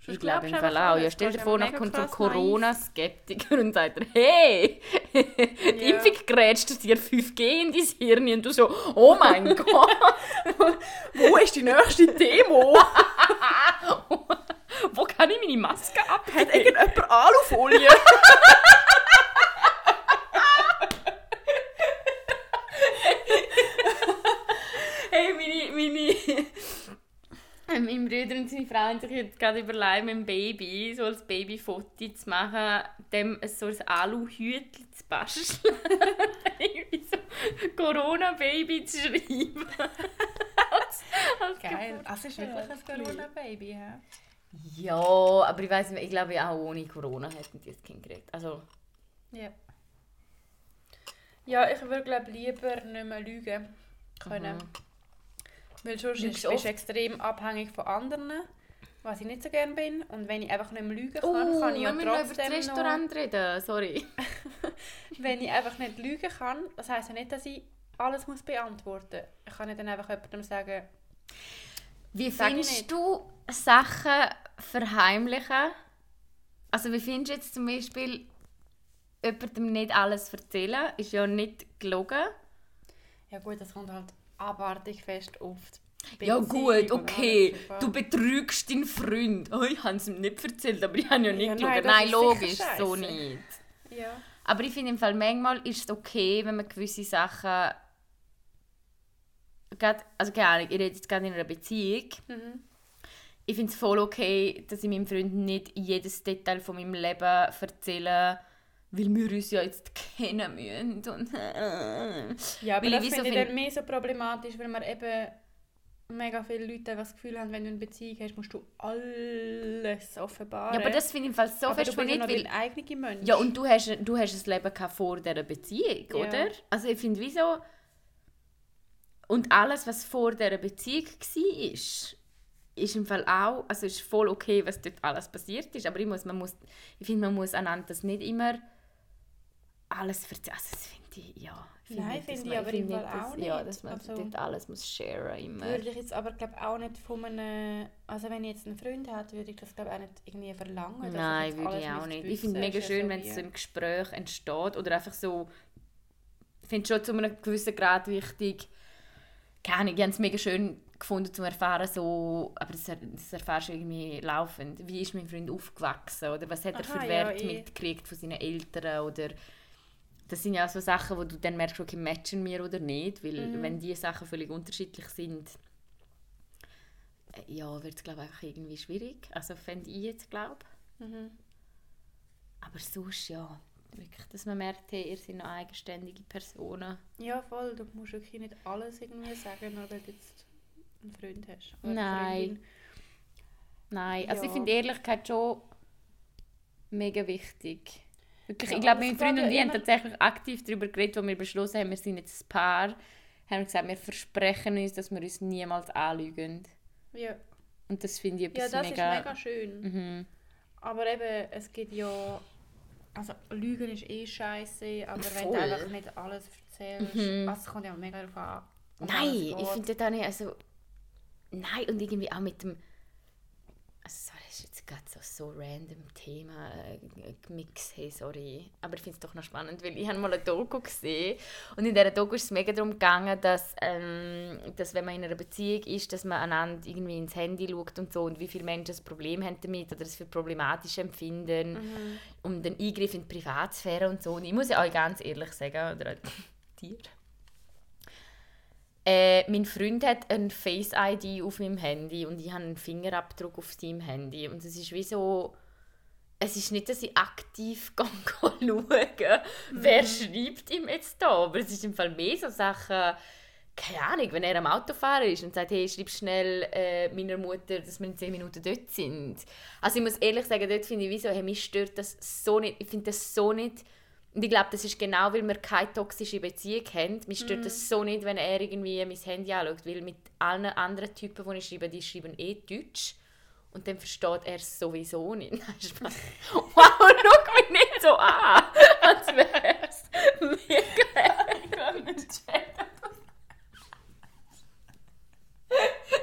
Sonst
Ich glaube im Fall auch. Ja, stell dir vor,
mega
kommt so ein. Corona-Skeptiker und sagt dir, hey, die
Ja.
Impfung grätscht dir 5G in dein Hirn und du so, oh mein Gott,
Wo ist die nächste Demo?
wo kann ich meine Maske ab?
Hat irgendjemand Alufolie?
Hey, meine, meine, mein Bruder und seine Frau haben sich jetzt gerade überlegt, mit dem Baby so als Babyfoto zu machen, dem so ein Aluhütchen zu basteln. irgendwie so Corona-Baby zu schreiben. als,
als Geil. Also ist wirklich ein Corona-Baby, ja?
Ja, aber ich weiß nicht, ich glaube auch ohne Corona hätten die das Kind gekriegt. Also...
Ja. Ja, ich würde glaube lieber nicht mehr lügen können. Mhm. Weil sonst bist du extrem abhängig von anderen, was ich nicht so gerne bin. Und wenn ich einfach nicht mehr lügen kann,
uh,
kann ich
ja trotzdem über das Restaurant noch... reden, sorry.
wenn ich einfach nicht lügen kann, das heisst ja nicht, dass ich alles muss beantworten muss. Ich kann nicht dann einfach jemandem sagen...
Wie findest du Sachen verheimlichen? Also wie findest du jetzt zum Beispiel jemandem nicht alles erzählen? Ist ja nicht gelogen.
Ja gut, das kommt halt abartig fest oft.
Ja gut, okay, du betrügst deinen Freund. Oh, ich habe es ihm nicht erzählt, aber ich habe ja nicht ja, nein, nein logisch, so nicht.
Ja.
Aber ich finde im Fall, manchmal ist es okay, wenn man gewisse Sachen... Grad, also keine Ahnung, ich rede jetzt gerade in einer Beziehung. Mhm. Ich finde es voll okay, dass ich meinem Freund nicht jedes Detail von meinem Leben erzähle weil wir uns ja jetzt kennen müssen. Und,
ja, aber das finde so ich dann mehr so problematisch, weil man eben mega viele Leute das Gefühl haben, wenn du eine Beziehung hast, musst du alles offenbaren.
Ja, aber das finde ich im Fall so
aber
fest
du bist nicht, weil eigene Mensch.
Ja, und du hast, du hast ein Leben vor dieser Beziehung, ja. oder? Also ich finde, wieso... Und alles, was vor dieser Beziehung war, ist, ist im Fall auch, also ist voll okay, was dort alles passiert ist, aber ich, muss, man muss, ich finde, man muss einander das nicht immer alles erzählen. Also das finde ich, ja.
Find Nein, finde ich aber im Fall
auch
nicht.
Ja, dass man also, dort alles muss sharen immer.
Würde ich jetzt aber glaube auch nicht von einem, also wenn ich jetzt einen Freund hätte, würde ich das glaube auch nicht irgendwie verlangen.
Nein, würde ich auch nicht. Ich finde es mega schön, wenn es so im Gespräch entsteht oder einfach so, ich finde es schon zu einem gewissen Grad wichtig, keine Ahnung, ich habe es mega schön gefunden zu erfahren, so, aber das, das erfährst du irgendwie laufend. Wie ist mein Freund aufgewachsen oder was hat er für Werte ja, mitgekriegt von seinen Eltern oder das sind ja so Sachen, wo du dann merkst, okay, matchen wir oder nicht, weil mhm. wenn diese Sachen völlig unterschiedlich sind, äh, ja, wird es glaube ich einfach irgendwie schwierig. Also fände ich jetzt, glaube mhm. Aber sonst, ja, wirklich, dass man merkt, hey, ihr seid noch eigenständige Personen.
Ja, voll, du musst wirklich nicht alles irgendwie sagen, nur weil du jetzt einen Freund hast.
Nein. Nein, also ja. ich finde Ehrlichkeit schon mega wichtig. Wirklich, ja, ich glaube, meine Freunde und ich haben tatsächlich aktiv darüber geredet, als wir beschlossen haben, wir sind jetzt ein Paar. Haben gesagt, wir versprechen uns, dass wir uns niemals anlügen.
Ja.
Und das finde ich
etwas mega... Ja, das mega ist mega schön. Mhm. Aber eben, es gibt ja... Also Lügen ist eh scheiße, aber Voll. wenn du einfach nicht alles erzählst, mhm. also es kommt ja mega darauf an.
Nein, ich finde das auch nicht, also... Nein, und irgendwie auch mit dem... Also, jetzt gerade so, so random Thema äh, Mix, hey, sorry. Aber ich finde es doch noch spannend, weil ich habe mal eine Doku gesehen und in dieser Doku ist es mega darum gegangen, dass, ähm, dass wenn man in einer Beziehung ist, dass man einander irgendwie ins Handy schaut und so und wie viele Menschen ein Problem haben damit oder es für problematisch empfinden mhm. und den Eingriff in die Privatsphäre und so. Und ich muss ja euch ganz ehrlich sagen, oder dir, äh, mein Freund hat ein Face-ID auf meinem Handy und ich habe einen Fingerabdruck auf seinem Handy. Und es ist wie so... Es ist nicht, dass ich aktiv schaue, mhm. wer schreibt ihm jetzt da. Aber es ist im Fall mehr so Sachen... Keine Ahnung, wenn er am Autofahren ist und sagt, hey, schreib schnell äh, meiner Mutter, dass wir in 10 Minuten dort sind. Also ich muss ehrlich sagen, dort finde ich wie so, hey, mich stört das so nicht. Ich finde das so nicht und ich glaube, das ist genau, weil wir keine toxische Beziehung haben. Mich stört mm. das so nicht, wenn er irgendwie mein Handy anschaut, weil mit allen anderen Typen, die ich schreibe, die schreiben eh Deutsch. Und dann versteht er es sowieso nicht. wow, schau mich nicht so an, als wäre es mega... ich kann nicht checken.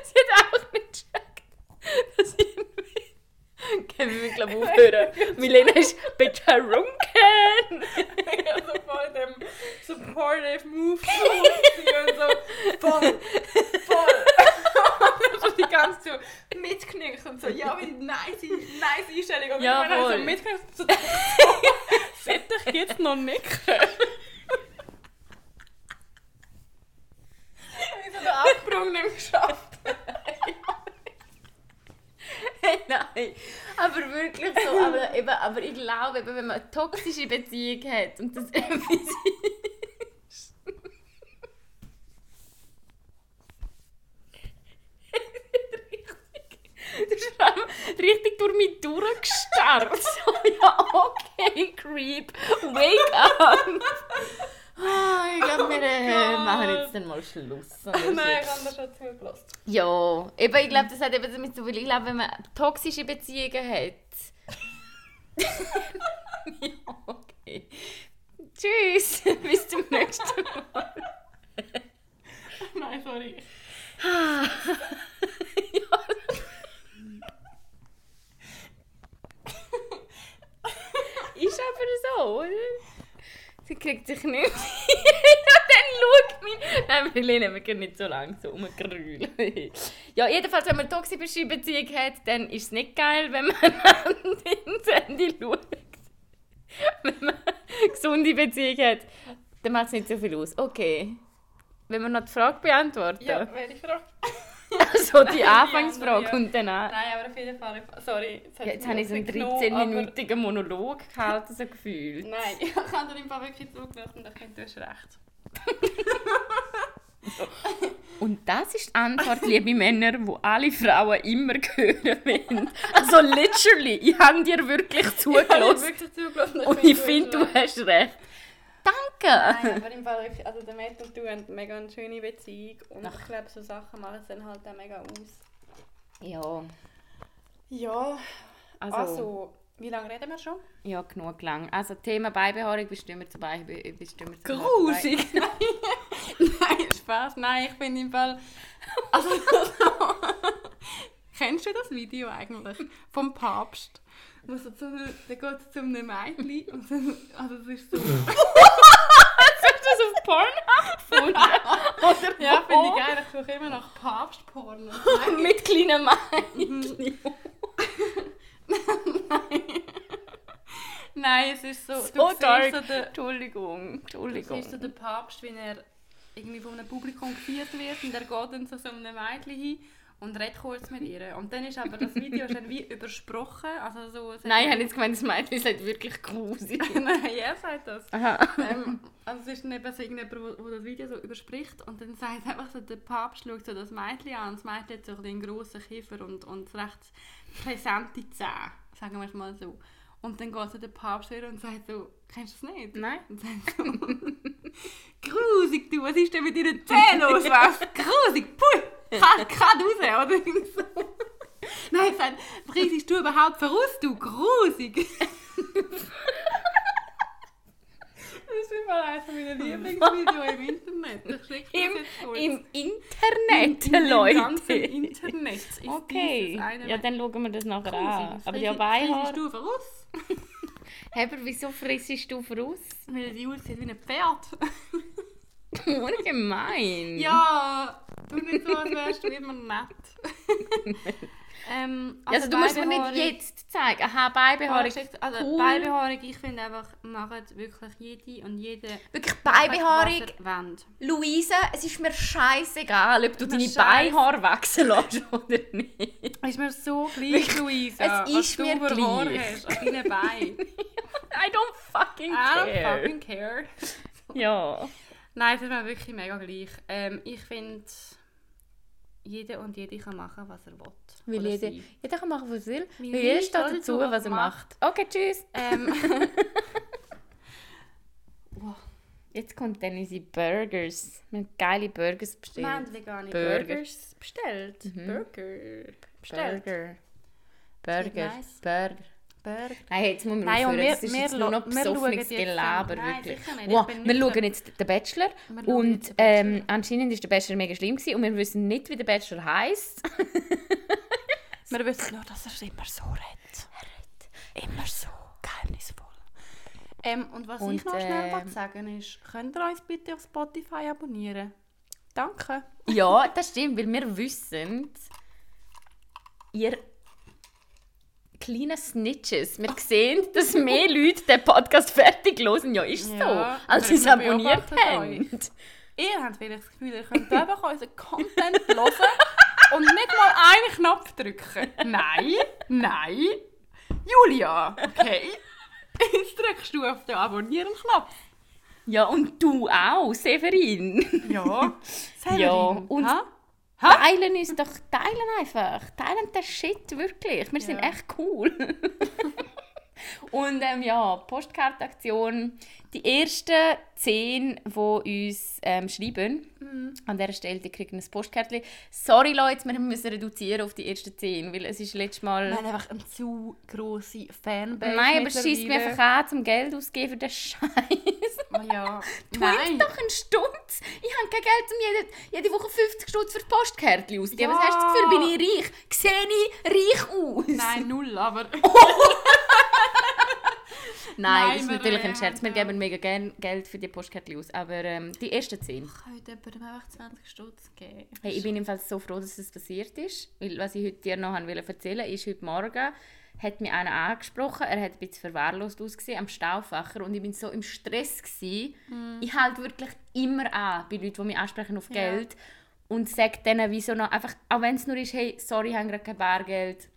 Sie hat auch nicht gecheckt, dass ich wir, glaube ich, aufhören. Milena ist betrunken.
ja, so voll dem supportive Move und so voll, voll. und so die ganze Zeit so mitknickt und so, ja, wie nice, nice Einstellung. Und
ja,
voll.
so
mitknickt so, fett ich jetzt noch nicken. Wie so der Absprung nicht geschafft.
Nein, aber wirklich so. Aber, eben, aber ich glaube, eben, wenn man eine toxische Beziehung hat und das etwas ist. Du allem richtig durch mich durchgestarrt. So, ja, okay, Creep, wake up. Ah, ich glaube, wir äh, machen jetzt dann mal Schluss.
Nein, ich habe das schon zugelassen.
Ja, eben, ich glaube, das hat eben damit zu tun, ich glaube, wenn man toxische Beziehungen hat. ja, okay. Tschüss, bis zum nächsten Mal.
Nein, sorry.
Ist aber so, oder? Sie kriegt sich nicht. ja, dann schaut mich. Nein, wir können nicht so lange so rumgrühlen. ja, jedenfalls, wenn man eine toxische Beziehung hat, dann ist es nicht geil, wenn man ins Handy schaut. Wenn man eine gesunde Beziehung hat, dann macht es nicht so viel aus. Okay. Wenn wir noch die Frage beantworten.
Ja, welche Frage?
Also die Anfangsfrage
andere, ja.
und danach.
Nein, aber auf jeden Fall. Sorry.
Ja, jetzt habe ich so einen 13-minütigen Monolog gehalten, so gefühlt.
Nein, ich habe dir im Fall wirklich zugelassen und ich finde, du hast recht.
Und das ist die Antwort, liebe Männer, wo alle Frauen immer hören wollen. Also literally, ich habe dir wirklich
Ich habe
zugelassen.
wirklich zugelassen
Und ich finde, du
hast
recht. Danke!
Nein, aber im Fall also der Matt und du haben eine mega schöne Beziehung und ich glaube, so Sachen machen es dann halt auch mega aus.
Ja,
Ja,
also,
also, wie lange reden wir schon?
ja, genug lang. Also Thema Beibehaarung, wir zu wir zu
Grusig! Nein, Spaß. Nein, ich bin im Fall. Also, kennst du das Video eigentlich? Vom Papst? Wo so zu der geht zu einem Mädchen und dann, also es ist so.
Du das auf Pornhub gefunden? Oder
Ja, finde ich geil, ich suche immer nach Papstporn.
Mit kleinen Männchen.
Nein, es ist so.
So dark.
so den,
Entschuldigung,
du siehst so
Entschuldigung.
den Papst, wie er irgendwie von einem Publikum gefeiert wird und er geht dann zu so einem Mädchen hin und redet kurz mit ihr. Und dann ist aber das Video schon wie übersprochen. Also so,
Nein, ich habe jetzt gemeint, das Mädchen sagt wirklich grusig.
Nein, er sagt das. Ähm, also es ist dann eben so irgendjemand, wo das Video so überspricht und dann sagt einfach so, der Papst schaut so das Mädchen an und das Mädchen hat so einen grossen Kiefer und, und recht präsente Zähne, sagen wir es mal so. Und dann geht so der Papst wieder und sagt so, kennst du das nicht?
Nein.
Und sagt so, grusig du, was ist denn mit deinen Zähnen los? Grusig, pui, kann raus, oder? So. Nein, sagt, friesst du überhaupt voraus, du, grusig. Das ist immer eines meiner Lieblingsvideos im Internet.
Im. Im Internet,
Im
Leute.
ganzen Internet ist
Okay, ja, dann schauen wir das nachher
Grusig.
an. Aber die Beihaar...
friesst du voraus?
Hey, aber wieso frissest du voraus?
Weil die aussieht wie ein Pferd.
Ungemein.
ja, tu nicht so, als wärst du immer nett. ähm,
Also, du musst mir nicht jetzt zeigen. Aha, Beibehaarung.
Also
cool.
Beibehaarung, ich finde einfach, macht wirklich jede und jede
Wirklich Beibehaarung. Luisa, es ist mir scheißegal, ob du deine
scheiss-
Beihaare wachsen lässt oder nicht.
Ist mir so gleich, Luisa.
es ist
du
mir
Haare
gleich.
hast an deinen Beinen.
I don't fucking
I don't
care.
fucking care.
Ja.
Nein, es ist mir wirklich mega gleich. Ähm, ich finde, jeder und jede kann machen, was er will.
Weil jeder,
sie.
jeder kann machen, was er will.
Weil
Weil jeder steht dazu,
dazu,
was er macht. Okay, tschüss.
Ähm,
Jetzt kommt dann unsere Burgers. Wir haben geile Burgers bestellt.
wir haben vegane
Burger.
Burgers bestellt.
Mhm.
Burger bestellt.
Burger. Burger.
nice.
Burger.
Burger.
Nein, jetzt muss man
Nein,
aufhören.
wir-
Das ist jetzt nur noch besoffenes
jetzt
Gelaber,
Nein,
wirklich.
nicht.
Wow, wir schauen jetzt den Bachelor. Und
Bachelor.
ähm, anscheinend ist der Bachelor mega schlimm gewesen und wir wissen nicht, wie der Bachelor heisst.
Wir wissen nur, dass er immer so redet. Immer so geheimnisvoll. Ähm, und was
Und,
ich noch schnell wollte sagen ist, könnt ihr uns bitte auf Spotify abonnieren? Danke.
ja, das stimmt, weil wir wissen, ihr kleinen Snitches, wir sehen, dass mehr Leute den Podcast fertig hören. Ja, ist so.
Ja,
als sie es abonniert haben.
Ihr habt vielleicht das Gefühl, ihr könnt einfach unseren Content hören und nicht mal einen Knopf drücken. Nein, nein. Julia, okay. Jetzt drückst du auf den Abonnieren-Knopf.
Ja, und du auch, Severin.
Ja, Severin.
Ja, und
Ha?
Teilen uns doch, teilen einfach. Teilen den Shit wirklich. Wir sind
Ja.
echt cool. und ähm, ja, Postkartenaktion. Die ersten zehn, die uns ähm, schreiben,
Mhm.
an dieser Stelle, die kriegen ein Postkärtchen. Sorry Leute, wir müssen reduzieren auf die ersten zehn, weil es ist letztes Mal...
Wir haben einfach eine zu grosse Fanbase
Nein, aber schießt mir einfach an, zum Geld auszugeben für den Scheiß.
Oh ja.
Tut
Nein.
doch einen Stutz. Ich habe kein Geld, um jede, jede Woche 50 Stutz für die Postkärtchen auszugeben.
Ja.
Was hast du das Gefühl, bin ich reich? Sehe ich reich aus?
Nein, null, aber...
Nein,
Nein,
das ist natürlich ein Scherz. Wir geben mega gerne Geld für die Postkärtchen aus. Aber ähm, die ersten 10.
Könnte jemandem einfach 20 Stutz geben?
Hey, ich bin im Fall so froh, dass es passiert ist. Weil, was ich heute dir noch haben wollte erzählen ist, heute Morgen hat mich einer angesprochen, er hat ein bisschen verwahrlost ausgesehen am Stauffacher und ich bin so im Stress gewesen. Ich halte wirklich immer an bei Leuten, die mich ansprechen auf
Mhm. Ja.
Geld und sage denen wieso noch einfach, auch wenn es nur ist, hey, sorry, ich habe gerade kein Bargeld,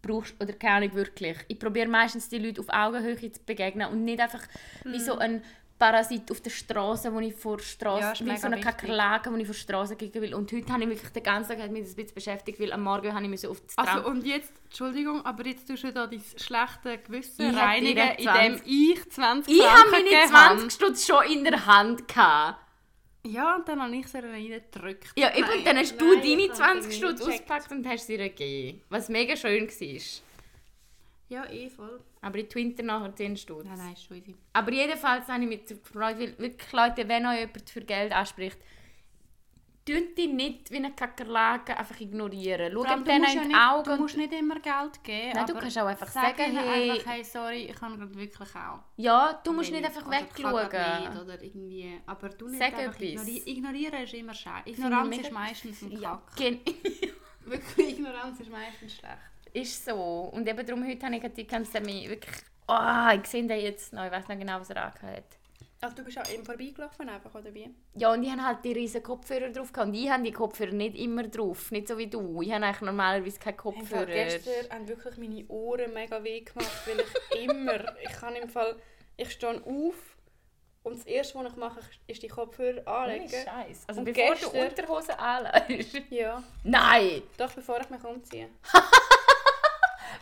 brauchst oder keine Ahnung wirklich. Ich probiere meistens die Leute auf Augenhöhe zu begegnen und nicht einfach wie so ein Parasit auf der Straße, wo ich vor
Ja,
Straße,
ist
wie so eine. Kakerlake, wo ich vor Straße gehen will. Und heute habe ich wirklich den ganzen Tag mich ein bisschen beschäftigt, weil am Morgen habe ich auf das Tram...
Also und jetzt, Entschuldigung, aber jetzt tust du da dein schlechte Gewissen
Ich
reinigen, indem
20
ich 20
ich habe meine
gegeben
20 Stutz schon in der Hand gehabt.
Ja, und dann habe ich sie reingedrückt.
Ja, eben,
Nein,
dann hast du
nein,
deine
ich habe
20
sie
Stutz
nicht gecheckt.
ausgepackt und hast sie ihr gegeben. Was mega schön war.
Ja, eh voll.
Aber ich twinte nachher 10 Stutz.
Nein, nein, ist schon easy.
Aber jedenfalls habe ich mich gefreut, weil wirklich Leute, wenn euch jemand für Geld anspricht, tut die nicht wie eine Kakerlake einfach ignorieren. Schaut
allem,
denen in
ja
die
nicht,
Augen.
Du musst nicht immer Geld geben.
Nein, du kannst auch einfach
sag
sagen, hey-
einfach, hey, sorry, ich kann gerade wirklich auch.
ja, du musst nicht einfach wegschauen.
nicht, Oder irgendwie. Aber du nicht
Sag
einfach ignori ignorieren ist immer scheiße.
ich
Ignoranz ist meistens ein
Ja,
Kack. Wirklich, Ignoranz ist meistens schlecht.
ist so. Und eben darum heute habe ich die ganze mich wirklich... Oh, ich sehe den jetzt noch. Ich weiß noch genau, was er angehört
Also du bist auch eben vorbeigelaufen einfach, oder wie?
Ja, und ich hatte halt die riesen Kopfhörer drauf. gehabt. Und ich habe die Kopfhörer nicht immer drauf. Nicht so wie du. Ich habe eigentlich normalerweise keine Kopfhörer.
Gestern haben wirklich meine Ohren mega weh gemacht, weil ich immer, ich kann im Fall, ich stehe auf und das erste, was ich mache, ist die Kopfhörer anlegen.
Scheiße. Also
Und
bevor
gestern-
du Unterhose anlegst.
Ja,
Nein!
doch bevor ich mich umziehe.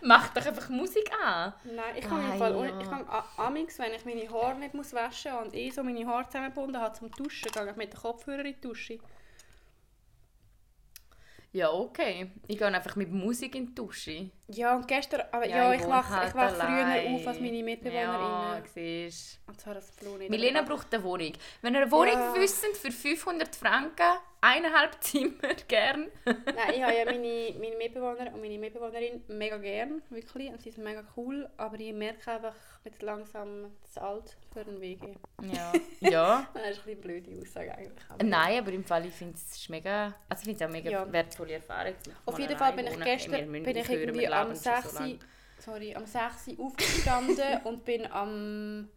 Mach doch einfach Musik an.
Nein, ich kann
Ah,
im Fall,
ja.
ohne- ich kann amix, wenn ich meine Haare nicht muss waschen und eh so meine Haare zusammengebunden habe zum Duschen, gehe ich mit den Kopfhörern in die Dusche.
Ja, okay. Ich gehe einfach mit Musik in die Dusche.
Ja, und gestern, aber
Ja, ich
ich,
wohne
wach,
halt
ich wach früher
allein.
auf als meine
Ja,
Mitbewohnerinnen.
siehst
Und zwar das Blau nicht.
Milena braucht eine Wohnung. Wenn ihr eine Wohnung
Ja.
wüsst für 500 Franken, eineinhalb Zimmer, gern.
Nein, ich habe ja meine, meine Mitbewohner und meine Mitbewohnerin mega gern, wirklich. Und sie sind mega cool. Aber ich merke einfach, ich bin langsam zu alt für einen WG.
Ja. ja.
Das ist eine bisschen blöde Aussage eigentlich. aber-
Nein, aber im Fall, ich finde es mega, also ich finde es auch mega
Ja.
wertvolle Erfahrung.
Auf jeden Fall bin ich gestern bin ich irgendwie am
labern schon
6.
so lange.
sorry, am 6. Uhr aufgestanden und bin am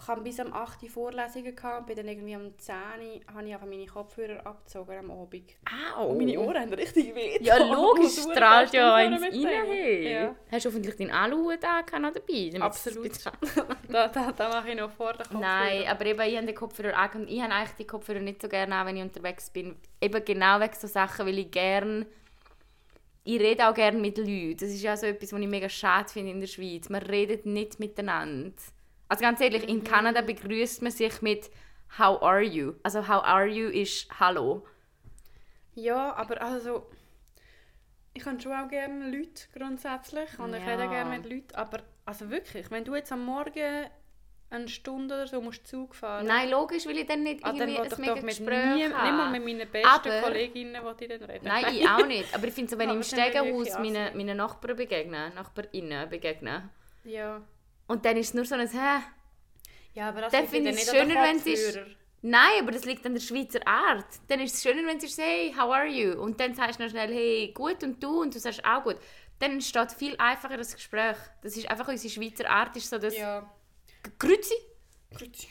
ich habe bis am 8. Uhr Vorlesungen gehabt und bin dann irgendwie am 10. Uhr habe ich einfach meine Kopfhörer abgezogen am Abend.
Au!
Und meine Ohren haben richtig weh.
Ja, logisch, strahlt ja eins rein. Hey.
Ja.
Hast du hoffentlich deinen Aluhut da dabei?
Absolut. Da, da, da mache ich noch vor den Kopfhörer.
Nein, aber eben, ich habe die Kopfhörer und ich habe eigentlich die Kopfhörer nicht so gerne an, wenn ich unterwegs bin. Eben genau wegen so Sachen, weil ich gerne... Ich rede auch gerne mit Leuten. Das ist ja so etwas, was ich mega schade finde in der Schweiz. Man redet nicht miteinander. Also ganz ehrlich, in Kanada begrüßt man sich mit «How are you?» Also «How are you?» ist «Hallo».
Ja, aber also... Ich habe schon auch gerne Leute grundsätzlich und ich
Ja.
rede gerne mit Leuten, aber also wirklich, wenn du jetzt am Morgen eine Stunde oder so musst Zug fahren
Nein, logisch will ich dann nicht
Ah, dann
irgendwie
will
ein
ich
mega Gespräch
nie, nicht mal mit meinen besten
Aber-
Kolleginnen will ich dann reden.
Nein, ich auch nicht. Aber ich finde so, wenn ich im
dann ich
Stegenhaus meinen,
assi.
meinen Nachbarn begegne, Nachbarinnen begegne,
Ja.
Und dann ist es nur so ein «Hä?»
Ja, aber das
Dann
liegt
finde ich es schöner, wenn es ist-. Nein, aber das liegt an der Schweizer Art. Dann ist es schöner, wenn du sagst, hey, how are you? Und dann sagst du noch schnell, hey, gut und du? Und du sagst auch gut. Dann entsteht viel einfacher das Gespräch. Das ist einfach unsere Schweizer Art, ist so das
Ja.
Grüezi.
Grüezi.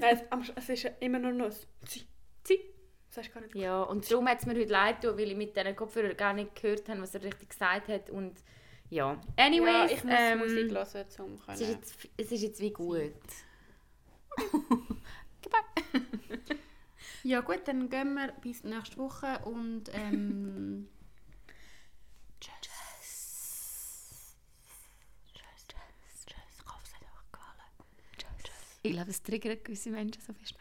Nein, es- ist immer nur noch Sie.
Sie.
Das du gar nicht
Ja, und darum hat es mir heute leid getan, weil ich mit diesen Kopfhörern gar nicht gehört habe, was er richtig gesagt hat. Und ja, anyways,
ja, ich muss
ähm,
Musik hören, um
es, ist
können.
jetzt, es ist jetzt wie gut.
Ja gut, dann gehen wir bis nächste Woche und ähm, tschüss. Tschüss. Tschüss. Ich hoffe, es hat euch gefallen.
Ich glaube, es triggert gewisse Menschen so fest.